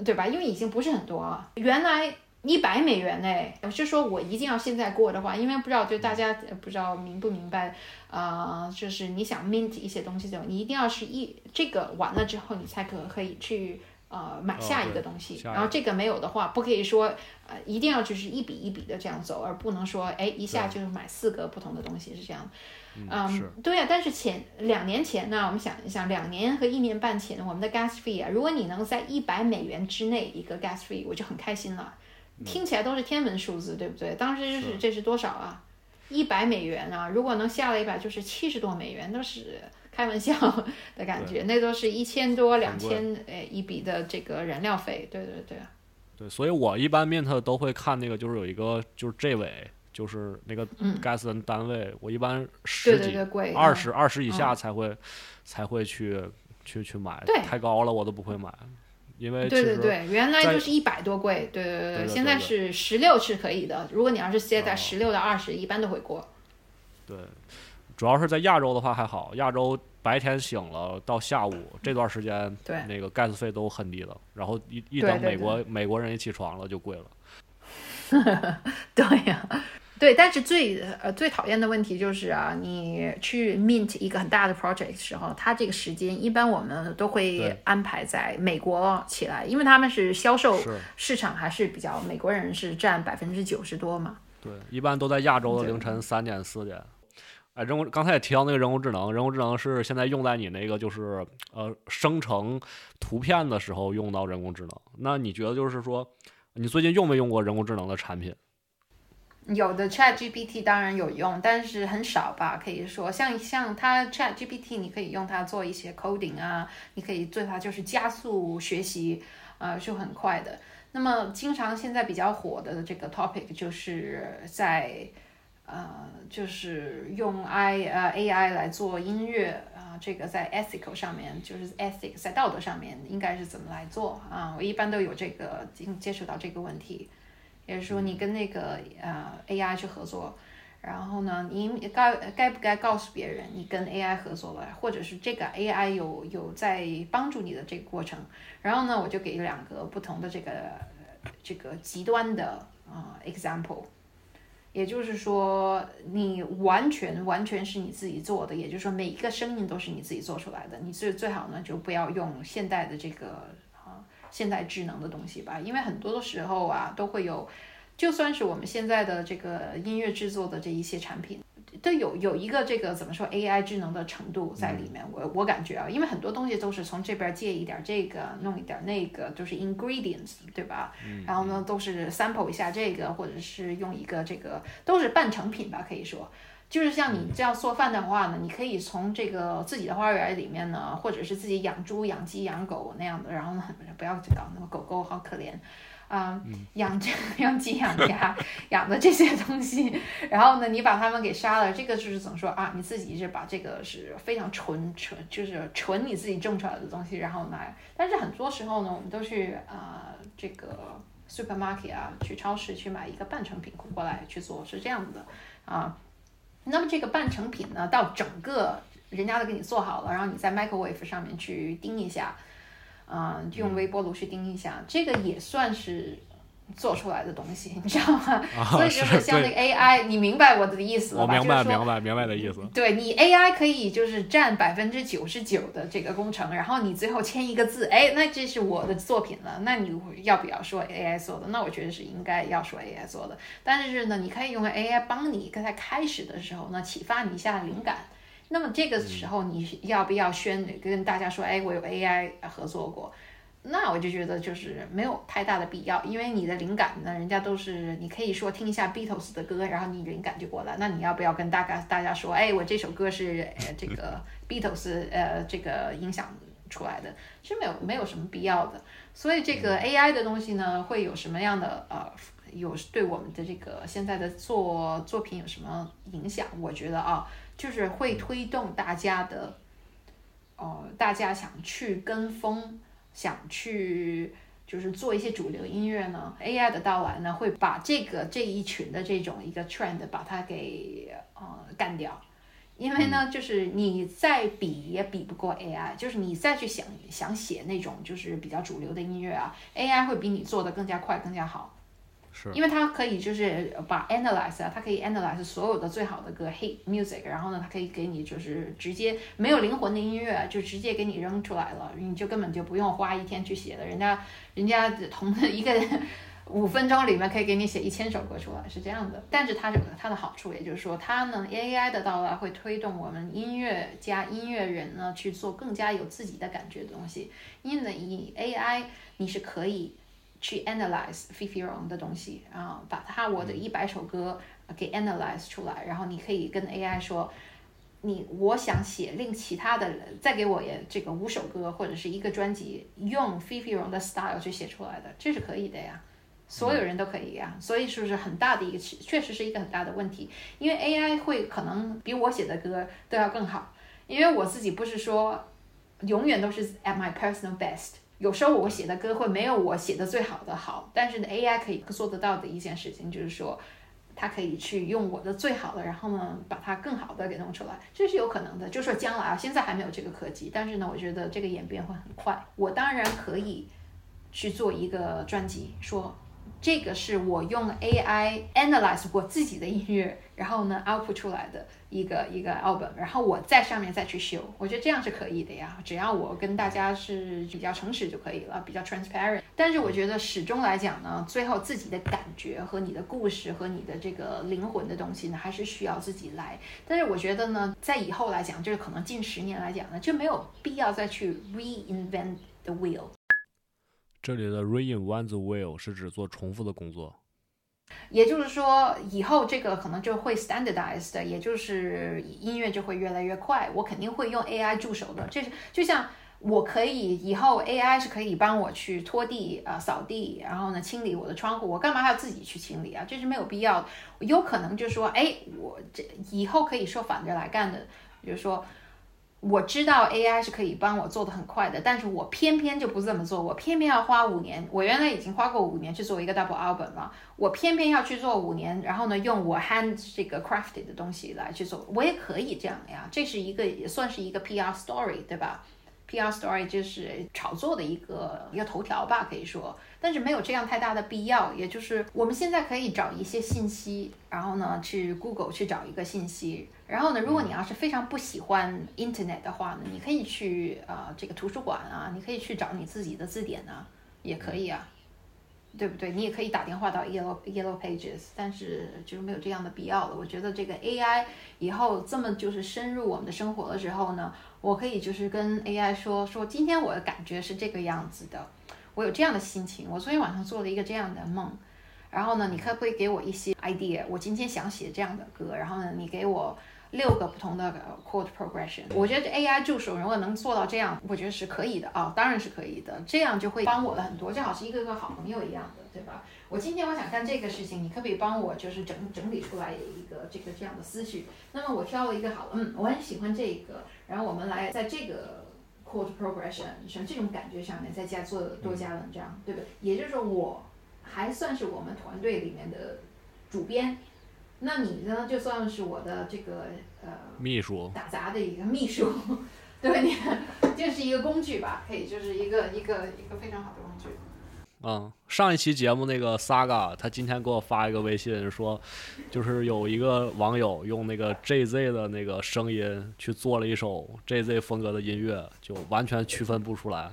Speaker 2: 对吧？因为已经不是很多了，原来。一百美元呢？我是说，我一定要现在过的话，因为不知道就大家不知道明不明白，呃，就是你想 mint 一些东西的，你一定要是一这个完了之后，你才可可以去呃买下一个东西。然后这个没有的话，不可以说呃一定要就是一笔一笔的这样走，而不能说哎一下就买四个不同的东西是这样。
Speaker 1: 嗯，
Speaker 2: 对呀。但是前两年前呢，我们想一想，两年和一年半前，我们的 gas fee 啊，如果你能在一百美元之内一个 gas fee，我就很开心了。听起来都是天文数字，对不对？当时就是这是多少啊？一百美元啊！如果能下了一百，就是七十多美元，都是开玩笑的感觉。那都是一千多、两千诶一笔的这个燃料费。对对对。
Speaker 1: 对，所以我一般 mint 都会看那个，就是有一个就是 J 尾，就是那个 gas 单位，我一般十几、二十二十以下才会才会去去去买，太高了我都不会买。因为
Speaker 2: 对对对，原来就是一百多贵，对对
Speaker 1: 对，
Speaker 2: 现在是十六是可以的。如果你要是歇在十六到二十，一般都会过。
Speaker 1: 对，主要是在亚洲的话还好，亚洲白天醒了到下午这段时间，
Speaker 2: 对
Speaker 1: 那个 gas 费都很低的，然后一一等美国美国人一起床了就贵了。
Speaker 2: 对呀。对，但是最呃最讨厌的问题就是啊，你去 mint 一个很大的 project 的时候，它这个时间一般我们都会安排在美国起来，因为他们是销售市场还是比较美国人是占百分之九十多嘛。
Speaker 1: 对，一般都在亚洲的凌晨三点四点。哎，人工刚才也提到那个人工智能，人工智能是现在用在你那个就是呃生成图片的时候用到人工智能。那你觉得就是说，你最近用没用过人工智能的产品？
Speaker 2: 有的 Chat GPT 当然有用，但是很少吧。可以说，像像它 Chat GPT，你可以用它做一些 coding 啊，你可以做它就是加速学习，呃，就很快的。那么，经常现在比较火的这个 topic 就是在呃，就是用 I 呃 AI 来做音乐啊，这个在 ethical 上面，就是 ethics 在道德上面应该是怎么来做啊？我一般都有这个经接触到这个问题。也是说，你跟那个呃 AI 去合作，然后呢，你该该不该告诉别人你跟 AI 合作了，或者是这个 AI 有有在帮助你的这个过程？然后呢，我就给两个不同的这个这个极端的啊 example，也就是说，你完全完全是你自己做的，也就是说，每一个声音都是你自己做出来的，你最最好呢就不要用现代的这个。现代智能的东西吧，因为很多的时候啊，都会有，就算是我们现在的这个音乐制作的这一些产品，都有有一个这个怎么说 AI 智能的程度在里面。我我感觉啊，因为很多东西都是从这边借一点这个，弄一点那个，就是 ingredients，对吧？然后呢，都是 sample 一下这个，或者是用一个这个，都是半成品吧，可以说。就是像你这样做饭的话呢，你可以从这个自己的花园里面呢，或者是自己养猪、养鸡、养狗那样的，然后呢，不要搞那么狗狗好可怜。啊，养这养鸡养鸭养的这些东西，然后呢，你把它们给杀了，这个就是怎么说啊？你自己是把这个是非常纯纯，就是纯你自己种出来的东西，然后来。但是很多时候呢，我们都去啊这个 supermarket 啊，去超市去买一个半成品过来去做，是这样子的啊。那么这个半成品呢，到整个人家都给你做好了，然后你在 microwave 上面去叮一下。嗯，用微波炉去叮一下，这个也算是做出来的东西，你知道吗？所以就是像那个 AI，你明白我的意思了
Speaker 1: 吧？我明白，明白，明白的意思。
Speaker 2: 对你 AI 可以就是占百分之九十九的这个工程，然后你最后签一个字，哎，那这是我的作品了。那你要不要说 AI 做的？那我觉得是应该要说 AI 做的。但是呢，你可以用 AI 帮你刚才开始的时候呢，启发你一下灵感。那么这个时候你要不要宣跟大家说，哎，我有 AI 合作过？那我就觉得就是没有太大的必要，因为你的灵感呢，人家都是你可以说听一下 Beatles 的歌，然后你灵感就过来。那你要不要跟大家大家说，哎，我这首歌是呃这个 Beatles 呃这个影响出来的，是没有没有什么必要的。所以这个 AI 的东西呢，会有什么样的呃有对我们的这个现在的作作品有什么影响？我觉得啊。就是会推动大家的，哦，大家想去跟风，想去就是做一些主流音乐呢。AI 的到来呢，会把这个这一群的这种一个 trend 把它给呃干掉，因为呢，就是你再比也比不过 AI，就是你再去想想写那种就是比较主流的音乐啊，AI 会比你做的更加快，更加好。因为它可以就是把 analyze 啊，它可以 analyze 所有的最好的歌 hit music，然后呢，它可以给你就是直接没有灵魂的音乐，就直接给你扔出来了，你就根本就不用花一天去写的，人家人家同一个 五分钟里面可以给你写一千首歌出来，是这样的。但是它有它的好处，也就是说，它呢 AI 的到来会推动我们音乐家、音乐人呢去做更加有自己的感觉的东西，因为以 AI 你是可以。去 analyze Fifi Ron 的东西，然后把它我的一百首歌给 analyze 出来，然后你可以跟 AI 说，你我想写令其他的人再给我也这个五首歌或者是一个专辑，用 Fifi Ron 的 style 去写出来的，这是可以的呀，所有人都可以呀，所以是不是很大的一个确实是一个很大的问题，因为 AI 会可能比我写的歌都要更好，因为我自己不是说永远都是 at my personal best。有时候我写的歌会没有我写的最好的好，但是呢，AI 可以做得到的一件事情就是说，它可以去用我的最好的，然后呢，把它更好的给弄出来，这是有可能的。就说将来啊，现在还没有这个科技，但是呢，我觉得这个演变会很快。我当然可以去做一个专辑，说这个是我用 AI analyze 我自己的音乐，然后呢 output 出来的。一个一个 album，然后我在上面再去修，我觉得这样是可以的呀。只要我跟大家是比较诚实就可以了，比较 transparent。但是我觉得始终来讲呢，最后自己的感觉和你的故事和你的这个灵魂的东西呢，还是需要自己来。但是我觉得呢，在以后来讲，就是可能近十年来讲呢，就没有必要再去 reinvent the wheel。
Speaker 1: 这里的 reinvent the wheel 是指做重复的工作。
Speaker 2: 也就是说，以后这个可能就会 standardized，也就是音乐就会越来越快。我肯定会用 AI 助手的，这是就像我可以以后 AI 是可以帮我去拖地啊、扫地，然后呢清理我的窗户，我干嘛还要自己去清理啊？这是没有必要的。有可能就说，哎，我这以后可以说反着来干的，比如说。我知道 AI 是可以帮我做的很快的，但是我偏偏就不这么做，我偏偏要花五年。我原来已经花过五年去做一个 double album 了，我偏偏要去做五年，然后呢，用我 hand 这个 crafted 的东西来去做，我也可以这样呀。这是一个也算是一个 PR story，对吧？PR story 就是炒作的一个一个头条吧，可以说。但是没有这样太大的必要，也就是我们现在可以找一些信息，然后呢，去 Google 去找一个信息，然后呢，如果你要是非常不喜欢 Internet 的话呢，你可以去啊这个图书馆啊，你可以去找你自己的字典啊，也可以啊。对不对？你也可以打电话到 Yellow Yellow Pages，但是就是没有这样的必要了。我觉得这个 AI 以后这么就是深入我们的生活的时候呢，我可以就是跟 AI 说说，今天我的感觉是这个样子的，我有这样的心情，我昨天晚上做了一个这样的梦，然后呢，你可不可以给我一些 idea？我今天想写这样的歌，然后呢，你给我。六个不同的 chord progression，我觉得 AI 助手如果能做到这样，我觉得是可以的啊，当然是可以的，这样就会帮我了很多，就好像一个个好朋友一样的，对吧？我今天我想干这个事情，你可不可以帮我就是整整理出来一个这个这样的思绪？那么我挑了一个好了，嗯，我很喜欢这个，然后我们来在这个 chord progression 像这种感觉上面再加做多加文章，对不对？也就是说，我还算是我们团队里面的主编。那你呢？就算是我的这个呃
Speaker 1: 秘书
Speaker 2: 打杂的一个秘书，对你就是一个工具吧，可以就是一个一个一个非常好的工具。
Speaker 1: 嗯，上一期节目那个 Saga，他今天给我发一个微信说，就是有一个网友用那个 JZ 的那个声音去做了一首 JZ 风格的音乐，就完全区分不出来，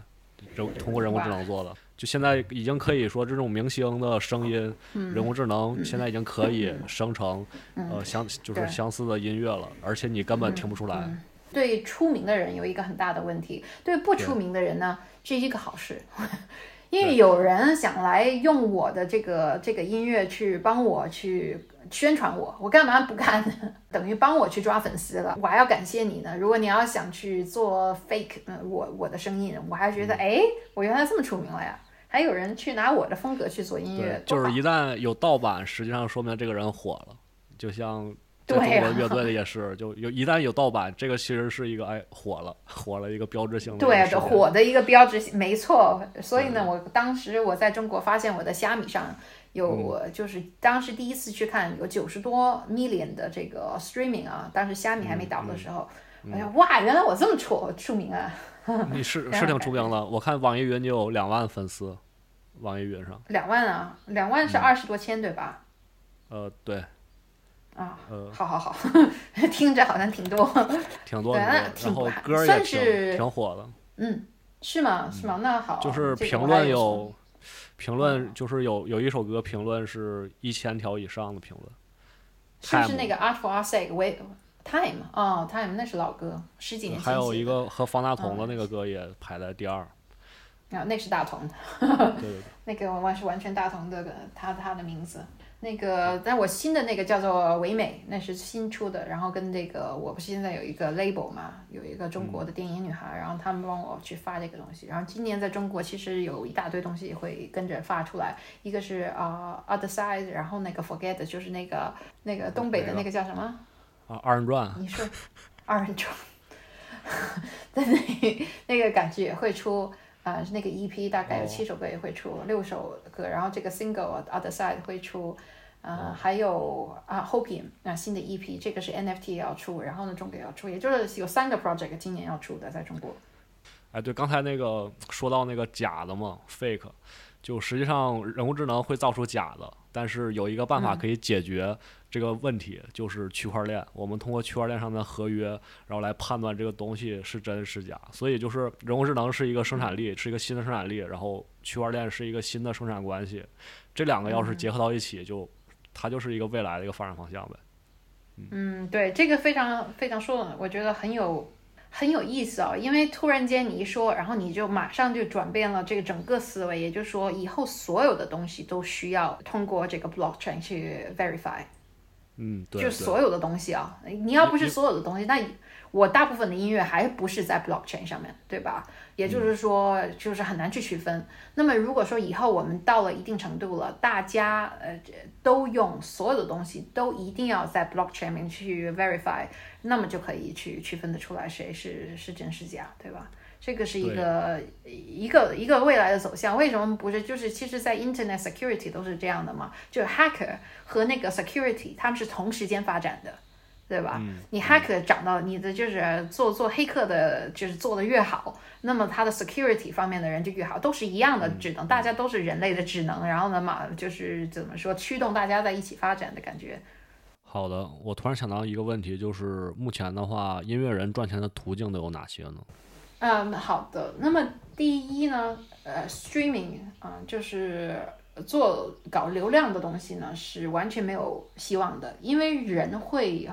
Speaker 1: 人通过人工智能做的。就现在已经可以说，这种明星的声音，人工智能现在已经可以生成，呃，相就是相似的音乐了，而且你根本听不出来。
Speaker 2: 对出名的人有一个很大的问题，对不出名的人呢，是一个好事，因为有人想来用我的这个这个音乐去帮我去宣传我，我干嘛不干呢？等于帮我去抓粉丝了，我还要感谢你呢。如果你要想去做 fake，我我的声音，我还觉得，哎，我原来这么出名了呀。还有人去拿我的风格去做音乐，
Speaker 1: 就是一旦有盗版，实际上说明这个人火了。就像在中国乐队的也是，就有一旦有盗版，这个其实是一个哎火了，火了一个标志性的。
Speaker 2: 对，火的一个标志性，没错。所以呢，我当时我在中国发现我的虾米上有，我就是当时第一次去看有九十多 million 的这个 streaming 啊，当时虾米还没倒的时候，哎呀哇，原来我这么出出名啊！
Speaker 1: 你是 是挺出名的，我看网易云你有两万粉丝。网易云上
Speaker 2: 两万啊，两万是二十多千对吧？
Speaker 1: 呃，对。
Speaker 2: 啊，
Speaker 1: 呃，
Speaker 2: 好好好，听着好像挺多，
Speaker 1: 挺多的，
Speaker 2: 然
Speaker 1: 后歌也挺挺火的。
Speaker 2: 嗯，是吗？是吗？那好。
Speaker 1: 就是评论有，评论就是有有一首歌评论是一千条以上的评论。
Speaker 2: 是不是那个 Art for Our Sake？We Time 哦，Time 那是老歌，十几年前。
Speaker 1: 还有一个和方大同的那个歌也排在第二。
Speaker 2: 啊，那是大同，
Speaker 1: 对，
Speaker 2: 那个完是完全大同的，他他的名字。那个，但我新的那个叫做唯美，那是新出的。然后跟这个，我不是现在有一个 label 嘛，有一个中国的电影女孩，然后他们帮我去发这个东西。然后今年在中国其实有一大堆东西会跟着发出来，一个是啊 other side，然后那个 forget 就是那个那个东北的那个叫什么？
Speaker 1: 啊二人转。
Speaker 2: 你说二人转，在，那个感觉也会出。啊，是那个 EP 大概有七首歌也会出，六首歌，然后这个 single Other Side 会出，啊，还有啊 Hoping 啊新的 EP，这个是 NFT 也要出，然后呢中国也要出，也就是有三个 project 今年要出的在中国。
Speaker 1: 哎，对，刚才那个说到那个假的嘛，fake。就实际上，人工智能会造出假的，但是有一个办法可以解决这个问题，就是区块链。我们通过区块链上的合约，然后来判断这个东西是真是假。所以，就是人工智能是一个生产力，是一个新的生产力，然后区块链是一个新的生产关系。这两个要是结合到一起，就它就是一个未来的一个发展方向呗。
Speaker 2: 嗯，对，这个非常非常说，我觉得很有。很有意思哦，因为突然间你一说，然后你就马上就转变了这个整个思维，也就是说，以后所有的东西都需要通过这个 blockchain 去 verify。
Speaker 1: 嗯，对，
Speaker 2: 就所有的东西啊，你要不是所有的东西，那我大部分的音乐还不是在 blockchain 上面对吧？也就是说，就是很难去区分。那么如果说以后我们到了一定程度了，大家呃都用所有的东西都一定要在 blockchain 面去 verify，那么就可以去区分得出来谁是是真是假，对吧？这个是一个一个一个未来的走向。为什么不是？就是其实，在 internet security 都是这样的嘛，就是 hacker 和那个 security 他们是同时间发展的。对吧？你 hacker 涨到你的就是做做黑客的，就是做的越好，那么他的 security 方面的人就越好，都是一样的智能，大家都是人类的智能，然后呢嘛，就是怎么说驱动大家在一起发展的感觉。
Speaker 1: 好的，我突然想到一个问题，就是目前的话，音乐人赚钱的途径都有哪些呢？
Speaker 2: 嗯，好的。那么第一呢，呃，streaming 啊，就是做搞流量的东西呢，是完全没有希望的，因为人会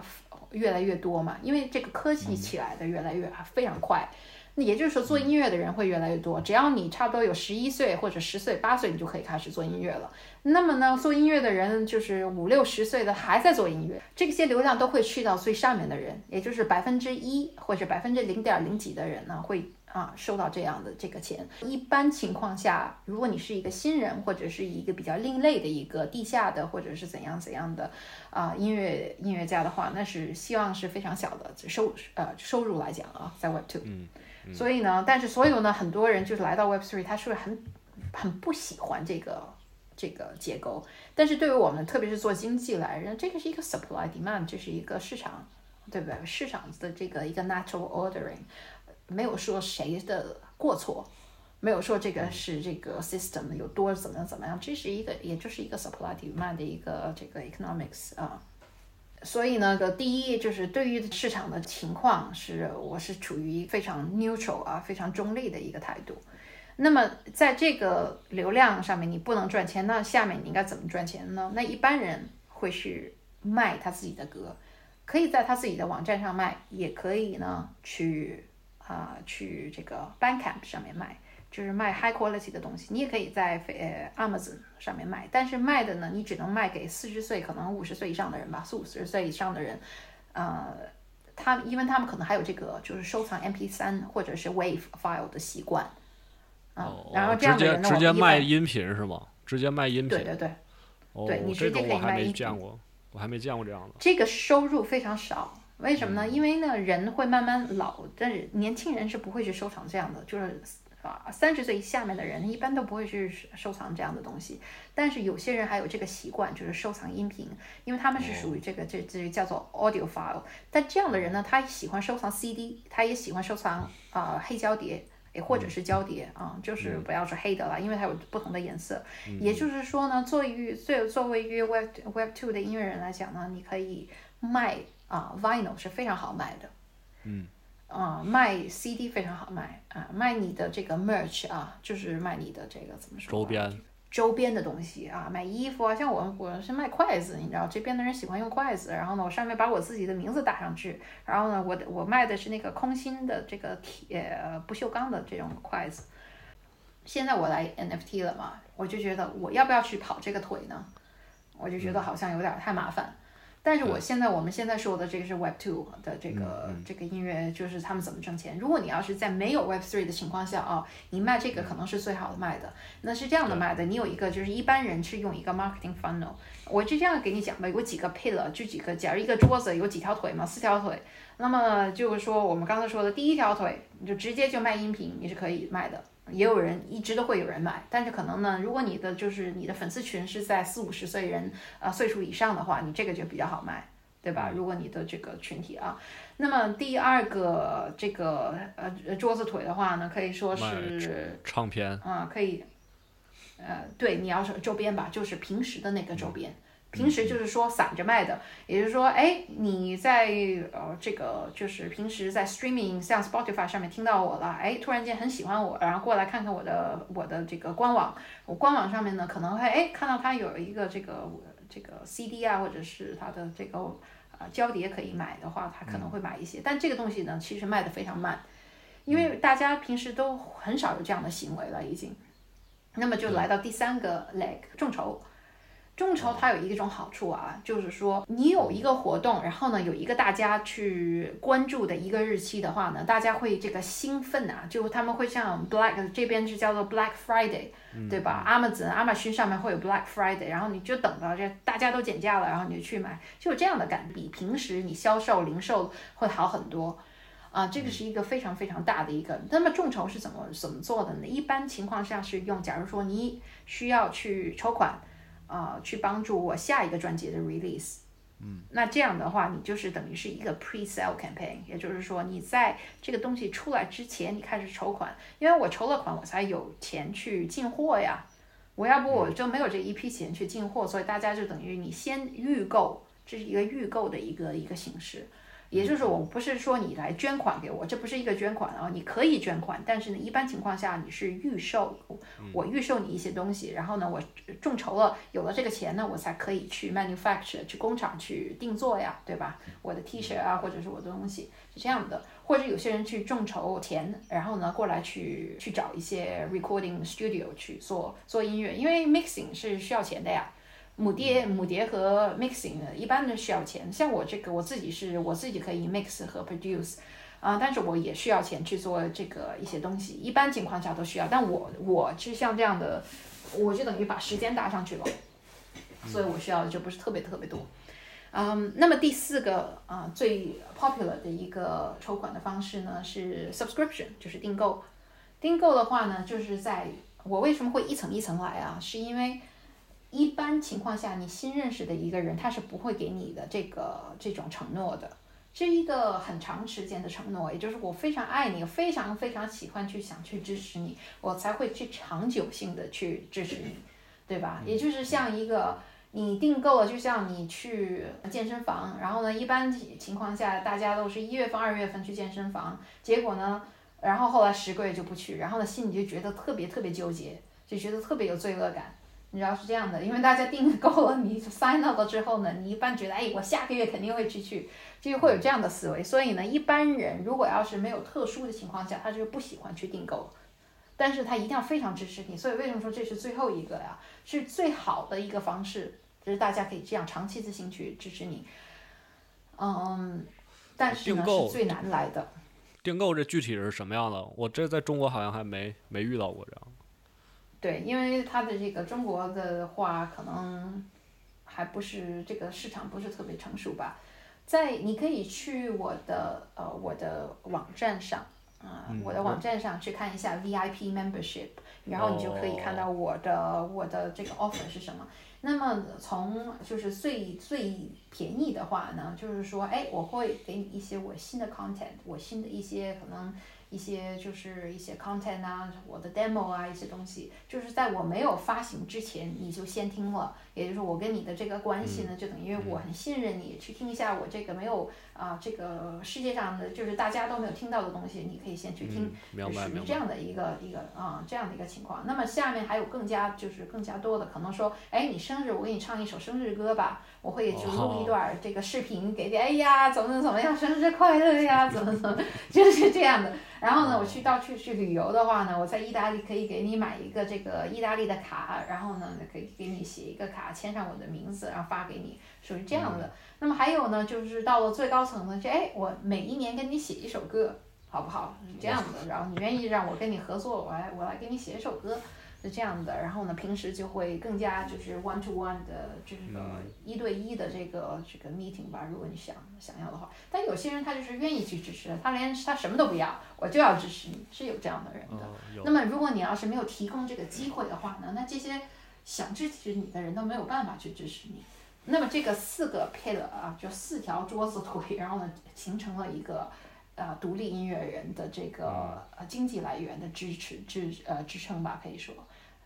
Speaker 2: 越来越多嘛，因为这个科技起来的越来越非常快。那也就是说，做音乐的人会越来越多。只要你差不多有十一岁或者十岁、八岁，你就可以开始做音乐了。那么呢，做音乐的人就是五六十岁的还在做音乐，这些流量都会去到最上面的人，也就是百分之一或者百分之零点零几的人呢，会啊收到这样的这个钱。一般情况下，如果你是一个新人或者是一个比较另类的一个地下的或者是怎样怎样的啊音乐音乐家的话，那是希望是非常小的收呃收入来讲啊，在 Web Two。
Speaker 1: 嗯。
Speaker 2: 所以呢，但是所有呢，很多人就是来到 Web Three，他是很很不喜欢这个这个结构。但是对于我们，特别是做经济来人，这个是一个 supply demand，这是一个市场，对不对？市场的这个一个 natural ordering，没有说谁的过错，没有说这个是这个 system 有多怎么样怎么样，这是一个，也就是一个 supply demand 的一个这个 economics 啊。所以呢，个第一就是对于市场的情况是，我是处于非常 neutral 啊，非常中立的一个态度。那么在这个流量上面你不能赚钱，那下面你应该怎么赚钱呢？那一般人会是卖他自己的歌，可以在他自己的网站上卖，也可以呢去啊去这个 Bandcamp 上面卖。就是卖 high quality 的东西，你也可以在呃 Amazon 上面卖，但是卖的呢，你只能卖给四十岁可能五十岁以上的人吧，四五十岁以上的人，呃，他因为他们可能还有这个就是收藏 MP3 或者是 Wave file 的习惯，啊，然后这样的人
Speaker 1: 呢，直接卖音频是吗？直接卖音频？
Speaker 2: 对对对，对你
Speaker 1: 直
Speaker 2: 接可以卖
Speaker 1: 音频。见过，我还没见过这样的。
Speaker 2: 这个收入非常少，为什么呢？因为呢，人会慢慢老，但是年轻人是不会去收藏这样的，就是。啊，三十岁下面的人一般都不会去收藏这样的东西，但是有些人还有这个习惯，就是收藏音频，因为他们是属于这个这这叫做 audio file。但这样的人呢，他喜欢收藏 CD，他也喜欢收藏啊黑胶碟，也或者是胶碟啊，就是不要是黑的了，因为它有不同的颜色。也就是说呢，作为作作为一个 web web two 的音乐人来讲呢，你可以卖啊 vinyl 是非常好卖的。
Speaker 1: 嗯。
Speaker 2: 啊，卖 CD 非常好卖啊，卖你的这个 merch 啊，就是卖你的这个怎么说？
Speaker 1: 周边。
Speaker 2: 周边的东西啊，卖衣服啊，像我我是卖筷子，你知道这边的人喜欢用筷子，然后呢，我上面把我自己的名字打上去，然后呢，我我卖的是那个空心的这个铁不锈钢的这种筷子。现在我来 NFT 了嘛，我就觉得我要不要去跑这个腿呢？我就觉得好像有点太麻烦。但是我现在，我们现在说的这个是 Web Two 的这个这个音乐，就是他们怎么挣钱。如果你要是在没有 Web Three 的情况下啊，你卖这个可能是最好的卖的。那是这样的卖的，你有一个就是一般人是用一个 marketing funnel，我就这样给你讲吧，有几个 pillar，就几个，假如一个桌子有几条腿嘛，四条腿，那么就是说我们刚才说的第一条腿，你就直接就卖音频，你是可以卖的。也有人一直都会有人买，但是可能呢，如果你的就是你的粉丝群是在四五十岁人啊岁数以上的话，你这个就比较好卖，对吧？如果你的这个群体啊，那么第二个这个呃桌子腿的话呢，可以说是
Speaker 1: 唱片
Speaker 2: 啊，可以，呃，对，你要是周边吧，就是平时的那个周边。平时就是说散着卖的，也就是说，哎，你在呃这个就是平时在 streaming 像 Spotify 上面听到我了，哎，突然间很喜欢我，然后过来看看我的我的这个官网，我官网上面呢可能会哎看到它有一个这个这个 CD 啊，或者是它的这个呃胶碟可以买的话，他可能会买一些，但这个东西呢其实卖的非常慢，因为大家平时都很少有这样的行为了已经，那么就来到第三个 leg 众筹。众筹它有一种好处啊，就是说你有一个活动，然后呢有一个大家去关注的一个日期的话呢，大家会这个兴奋啊，就他们会像 Black 这边是叫做 Black Friday，对吧？Amazon 亚马逊上面会有 Black Friday，然后你就等到这大家都减价了，然后你就去买，就有这样的感，比平时你销售零售会好很多啊。这个是一个非常非常大的一个。那么众筹是怎么怎么做的呢？一般情况下是用，假如说你需要去筹款。啊，去帮助我下一个专辑的 release，
Speaker 1: 嗯，
Speaker 2: 那这样的话，你就是等于是一个 pre-sale campaign，也就是说，你在这个东西出来之前，你开始筹款，因为我筹了款，我才有钱去进货呀，我要不我就没有这一批钱去进货，所以大家就等于你先预购，这是一个预购的一个一个形式，也就是我不是说你来捐款给我，这不是一个捐款啊，你可以捐款，但是呢，一般情况下你是预售，我预售你一些东西，然后呢，我众筹了，有了这个钱呢，我才可以去 manufacture 去工厂去定做呀，对吧？我的 T 恤啊，或者是我的东西是这样的，或者有些人去众筹钱，然后呢过来去去找一些 recording studio 去做做音乐，因为 mixing 是需要钱的呀。母碟、母碟和 mixing 呢，一般都需要钱。像我这个，我自己是我自己可以 mix 和 produce，啊，但是我也需要钱去做这个一些东西。一般情况下都需要，但我我是像这样的，我就等于把时间搭上去了，所以我需要的就不是特别特别多。嗯，那么第四个啊，最 popular 的一个筹款的方式呢是 subscription，就是订购。订购的话呢，就是在我为什么会一层一层来啊？是因为一般情况下，你新认识的一个人，他是不会给你的这个这种承诺的，是一个很长时间的承诺。也就是我非常爱你，非常非常喜欢去想去支持你，我才会去长久性的去支持你，对吧？也就是像一个你订购了，就像你去健身房，然后呢，一般情况下大家都是一月份、二月份去健身房，结果呢，然后后来十个月就不去，然后呢，心里就觉得特别特别纠结，就觉得特别有罪恶感。你知道是这样的，因为大家订购了，你 sign up 了之后呢，你一般觉得，哎，我下个月肯定会去去，就会有这样的思维。所以呢，一般人如果要是没有特殊的情况下，他就不喜欢去订购，但是他一定要非常支持你。所以为什么说这是最后一个呀？是最好的一个方式，就是大家可以这样长期自行去支持你。嗯，但是呢是最难来的。
Speaker 1: 订购这具体是什么样的？我这在中国好像还没没遇到过这样。
Speaker 2: 对，因为它的这个中国的话，可能还不是这个市场不是特别成熟吧。在你可以去我的呃我的网站上啊，我的网站上去看一下 VIP membership，然后你就可以看到我的我的这个 offer 是什么。那么从就是最最便宜的话呢，就是说，哎，我会给你一些我新的 content，我新的一些可能。一些就是一些 content 啊，我的 demo 啊，一些东西，就是在我没有发行之前，你就先听了，也就是我跟你的这个关系呢，就等于我很信任你，去听一下我这个没有啊，这个世界上的就是大家都没有听到的东西，你可以先去听，是属于这样的一个一个啊这样的一个情况。那么下面还有更加就是更加多的，可能说，哎，你生日，我给你唱一首生日歌吧，我会就录一段这个视频给给，哎呀，怎么怎么样，生日快乐呀，怎么怎么，就是这样的。然后呢，我去到处去旅游的话呢，我在意大利可以给你买一个这个意大利的卡，然后呢，可以给你写一个卡，签上我的名字，然后发给你，属于这样的。那么还有呢，就是到了最高层呢，就哎，我每一年给你写一首歌，好不好？是这样的。然后你愿意让我跟你合作，我来我来给你写一首歌。是这样的，然后呢，平时就会更加就是 one to one 的，就是个一对一的这个这个 meeting 吧。如果你想想要的话，但有些人他就是愿意去支持，他连他什么都不要，我就要支持你，是有这样的人的。那么如果你要是没有提供这个机会的话呢，那这些想支持你的人都没有办法去支持你。那么这个四个 pillar 啊，就四条桌子腿，然后呢，形成了一个呃独立音乐人的这个呃经济来源的支持支呃支撑吧，可以说。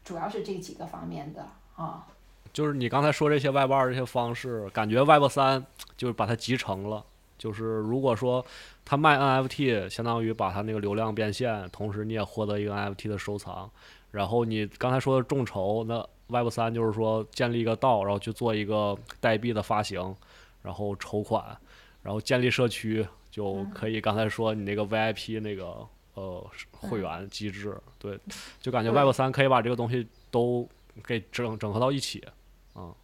Speaker 2: 主要是这几个方面的啊，
Speaker 1: 就是你刚才说这些 Web 二这些方式，感觉 Web 三就是把它集成了。就是如果说他卖 NFT，相当于把他那个流量变现，同时你也获得一个 NFT 的收藏。然后你刚才说的众筹，那 Web 三就是说建立一个道，然后去做一个代币的发行，然后筹款，然后建立社区，就可以刚才说你那个 VIP 那个。呃，会员机制，对，就感觉 Web 三可以把这个东西都给整整合到一起，嗯，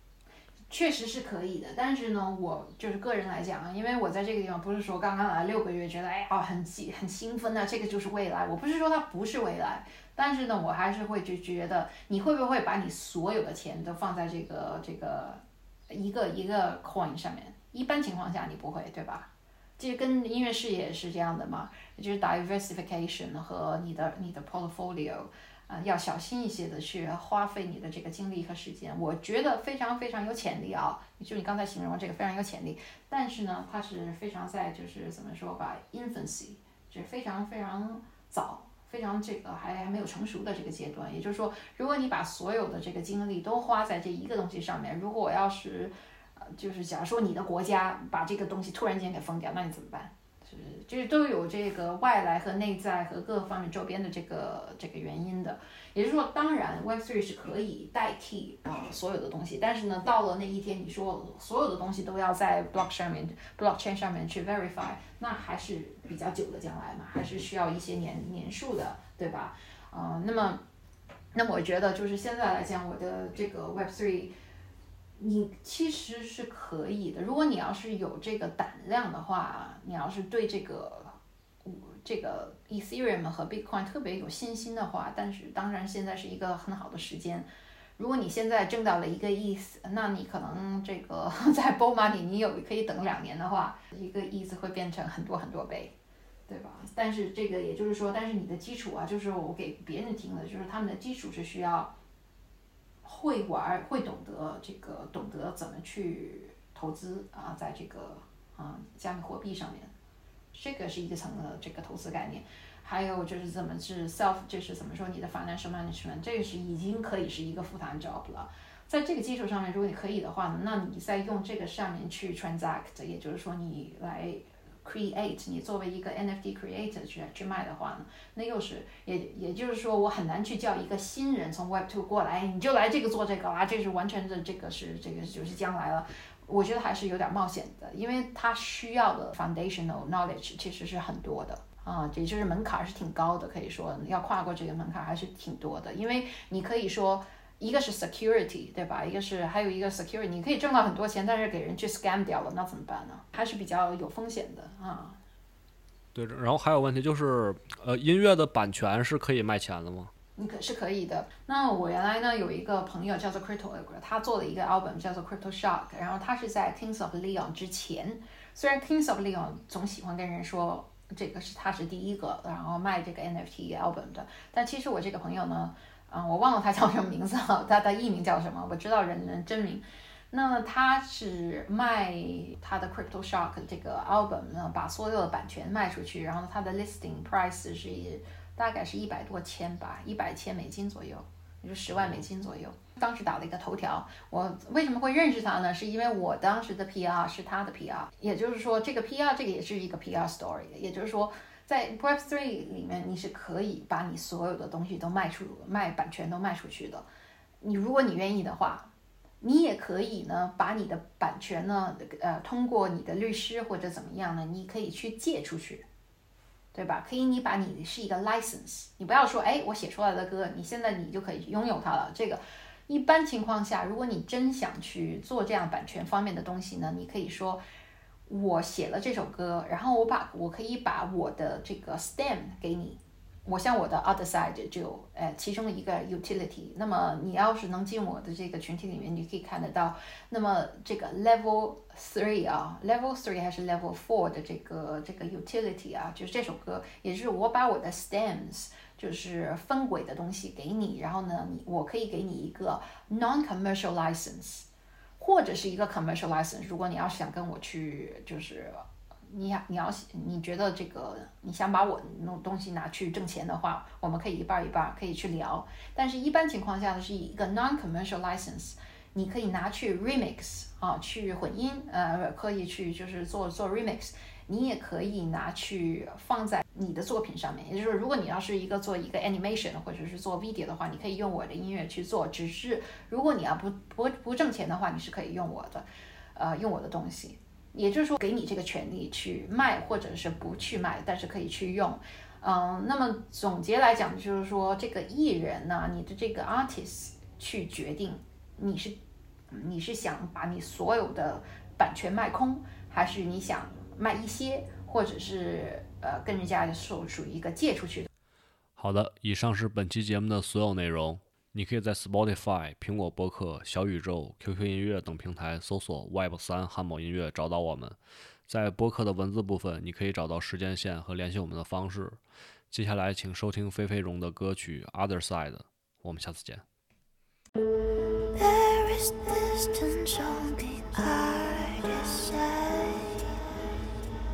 Speaker 2: 确实是可以的。但是呢，我就是个人来讲啊，因为我在这个地方不是说刚刚来六个月，觉得哎呀很激很兴奋啊，这个就是未来。我不是说它不是未来，但是呢，我还是会就觉得，你会不会把你所有的钱都放在这个这个一个一个 coin 上面？一般情况下你不会，对吧？其实跟音乐事业是这样的嘛，就是 diversification 和你的你的 portfolio，啊，要小心一些的去花费你的这个精力和时间。我觉得非常非常有潜力啊，就你刚才形容这个非常有潜力，但是呢，它是非常在就是怎么说吧，infancy，就是非常非常早，非常这个还还没有成熟的这个阶段。也就是说，如果你把所有的这个精力都花在这一个东西上面，如果我要是就是假如说你的国家把这个东西突然间给封掉，那你怎么办？是就是都有这个外来和内在和各方面周边的这个这个原因的。也就是说，当然 Web3 是可以代替啊、所有的东西，但是呢，到了那一天，你说所有的东西都要在 block 上面 blockchain 上面去 verify，那还是比较久的将来嘛，还是需要一些年年数的，对吧？啊、那么，那么我觉得就是现在来讲，我的这个 Web3。你其实是可以的，如果你要是有这个胆量的话，你要是对这个这个 Ethereum 和 Bitcoin 特别有信心的话，但是当然现在是一个很好的时间。如果你现在挣到了一个 ETH，那你可能这个 在 Bull Money 你有可以等两年的话，一个 ETH 会变成很多很多倍，对吧？但是这个也就是说，但是你的基础啊，就是我给别人听的，就是他们的基础是需要会玩、会懂得这个，懂得怎么去投资啊，在这个啊加密货币上面。这个是一层的这个投资概念，还有就是怎么是 self，就是怎么说你的 financial management，这个是已经可以是一个 full time job 了。在这个基础上面，如果你可以的话呢，那你再用这个上面去 transact，也就是说你来 create，你作为一个 NFT creator 去去卖的话呢，那又是也也就是说，我很难去叫一个新人从 Web Two 过来，你就来这个做这个啊，这是完全的这个是这个就是将来了。我觉得还是有点冒险的，因为它需要的 foundational knowledge 其实是很多的啊，也就是门槛是挺高的，可以说要跨过这个门槛还是挺多的，因为你可以说一个是 security 对吧，一个是还有一个 security，你可以挣到很多钱，但是给人去 scam 掉了，那怎么办呢？还是比较有风险的啊。
Speaker 1: 对，然后还有问题就是，呃，音乐的版权是可以卖钱的吗？
Speaker 2: 你可是可以的。那我原来呢有一个朋友叫做 Crypto Ogre，他做了一个 album 叫做 Crypto Shock，然后他是在 Kings of Leon 之前。虽然 Kings of Leon 总喜欢跟人说这个是他是第一个，然后卖这个 NFT album 的，但其实我这个朋友呢，啊、我忘了他叫什么名字了，他的艺名叫什么？我知道人的真名。那他是卖他的 Crypto Shock 这个 album 呢，把所有的版权卖出去，然后他的 listing price 是大概是一百多千吧，一百千美金左右，也就十万美金左右。当时打了一个头条，我为什么会认识他呢？是因为我当时的 PR 是他的 PR，也就是说，这个 PR 这个也是一个 PR story，也就是说，在 Web3 里面你是可以把你所有的东西都卖出，卖版权都卖出去的。你如果你愿意的话，你也可以呢，把你的版权呢，呃，通过你的律师或者怎么样呢，你可以去借出去。对吧？可以，你把你是一个 license，你不要说，哎，我写出来的歌，你现在你就可以拥有它了。这个一般情况下，如果你真想去做这样版权方面的东西呢，你可以说，我写了这首歌，然后我把我可以把我的这个 stem 给你，我像我的 other side 就有呃其中一个 utility。那么你要是能进我的这个群体里面，你可以看得到，那么这个 level three 啊，level three 还是 level four 的这个这个 utility 啊，就是这首歌，也就是我把我的 stems 就是分轨的东西给你，然后呢，你我可以给你一个 non-commercial license，或者是一个 commercial license。如果你要是想跟我去，就是你要你要你觉得这个你想把我弄东西拿去挣钱的话，我们可以一半一半可以去聊。但是，一般情况下呢，是一个 non-commercial license，你可以拿去 remix 啊，去混音，呃，可以去就是做做 remix。你也可以拿去放在你的作品上面，也就是，如果你要是一个做一个 animation 或者是做 video 的话，你可以用我的音乐去做。只是如果你要不不不挣钱的话，你是可以用我的，呃，用我的东西。也就是说，给你这个权利去卖或者是不去卖，但是可以去用。嗯，那么总结来讲，就是说这个艺人呢，你的这个 artist 去决定你是你是想把你所有的版权卖空，还是你想卖一些，或者是呃跟人家属属于一个借出去的。
Speaker 1: 好的，以上是本期节目的所有内容。你可以在 Spotify、苹果播客、小宇宙、QQ 音乐等平台搜索 Web 三汉堡音乐找到我们。在播客的文字部分，你可以找到时间线和联系我们的方式。接下来，请收听菲菲荣的歌曲《Other Side》。我们下次见。
Speaker 4: There is distance on the other side.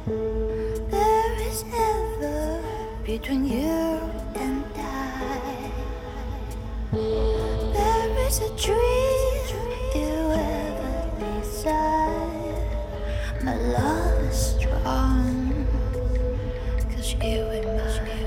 Speaker 4: There is ever between you and I. There is a dream you ever desire. My love is strong. Cause you and mine.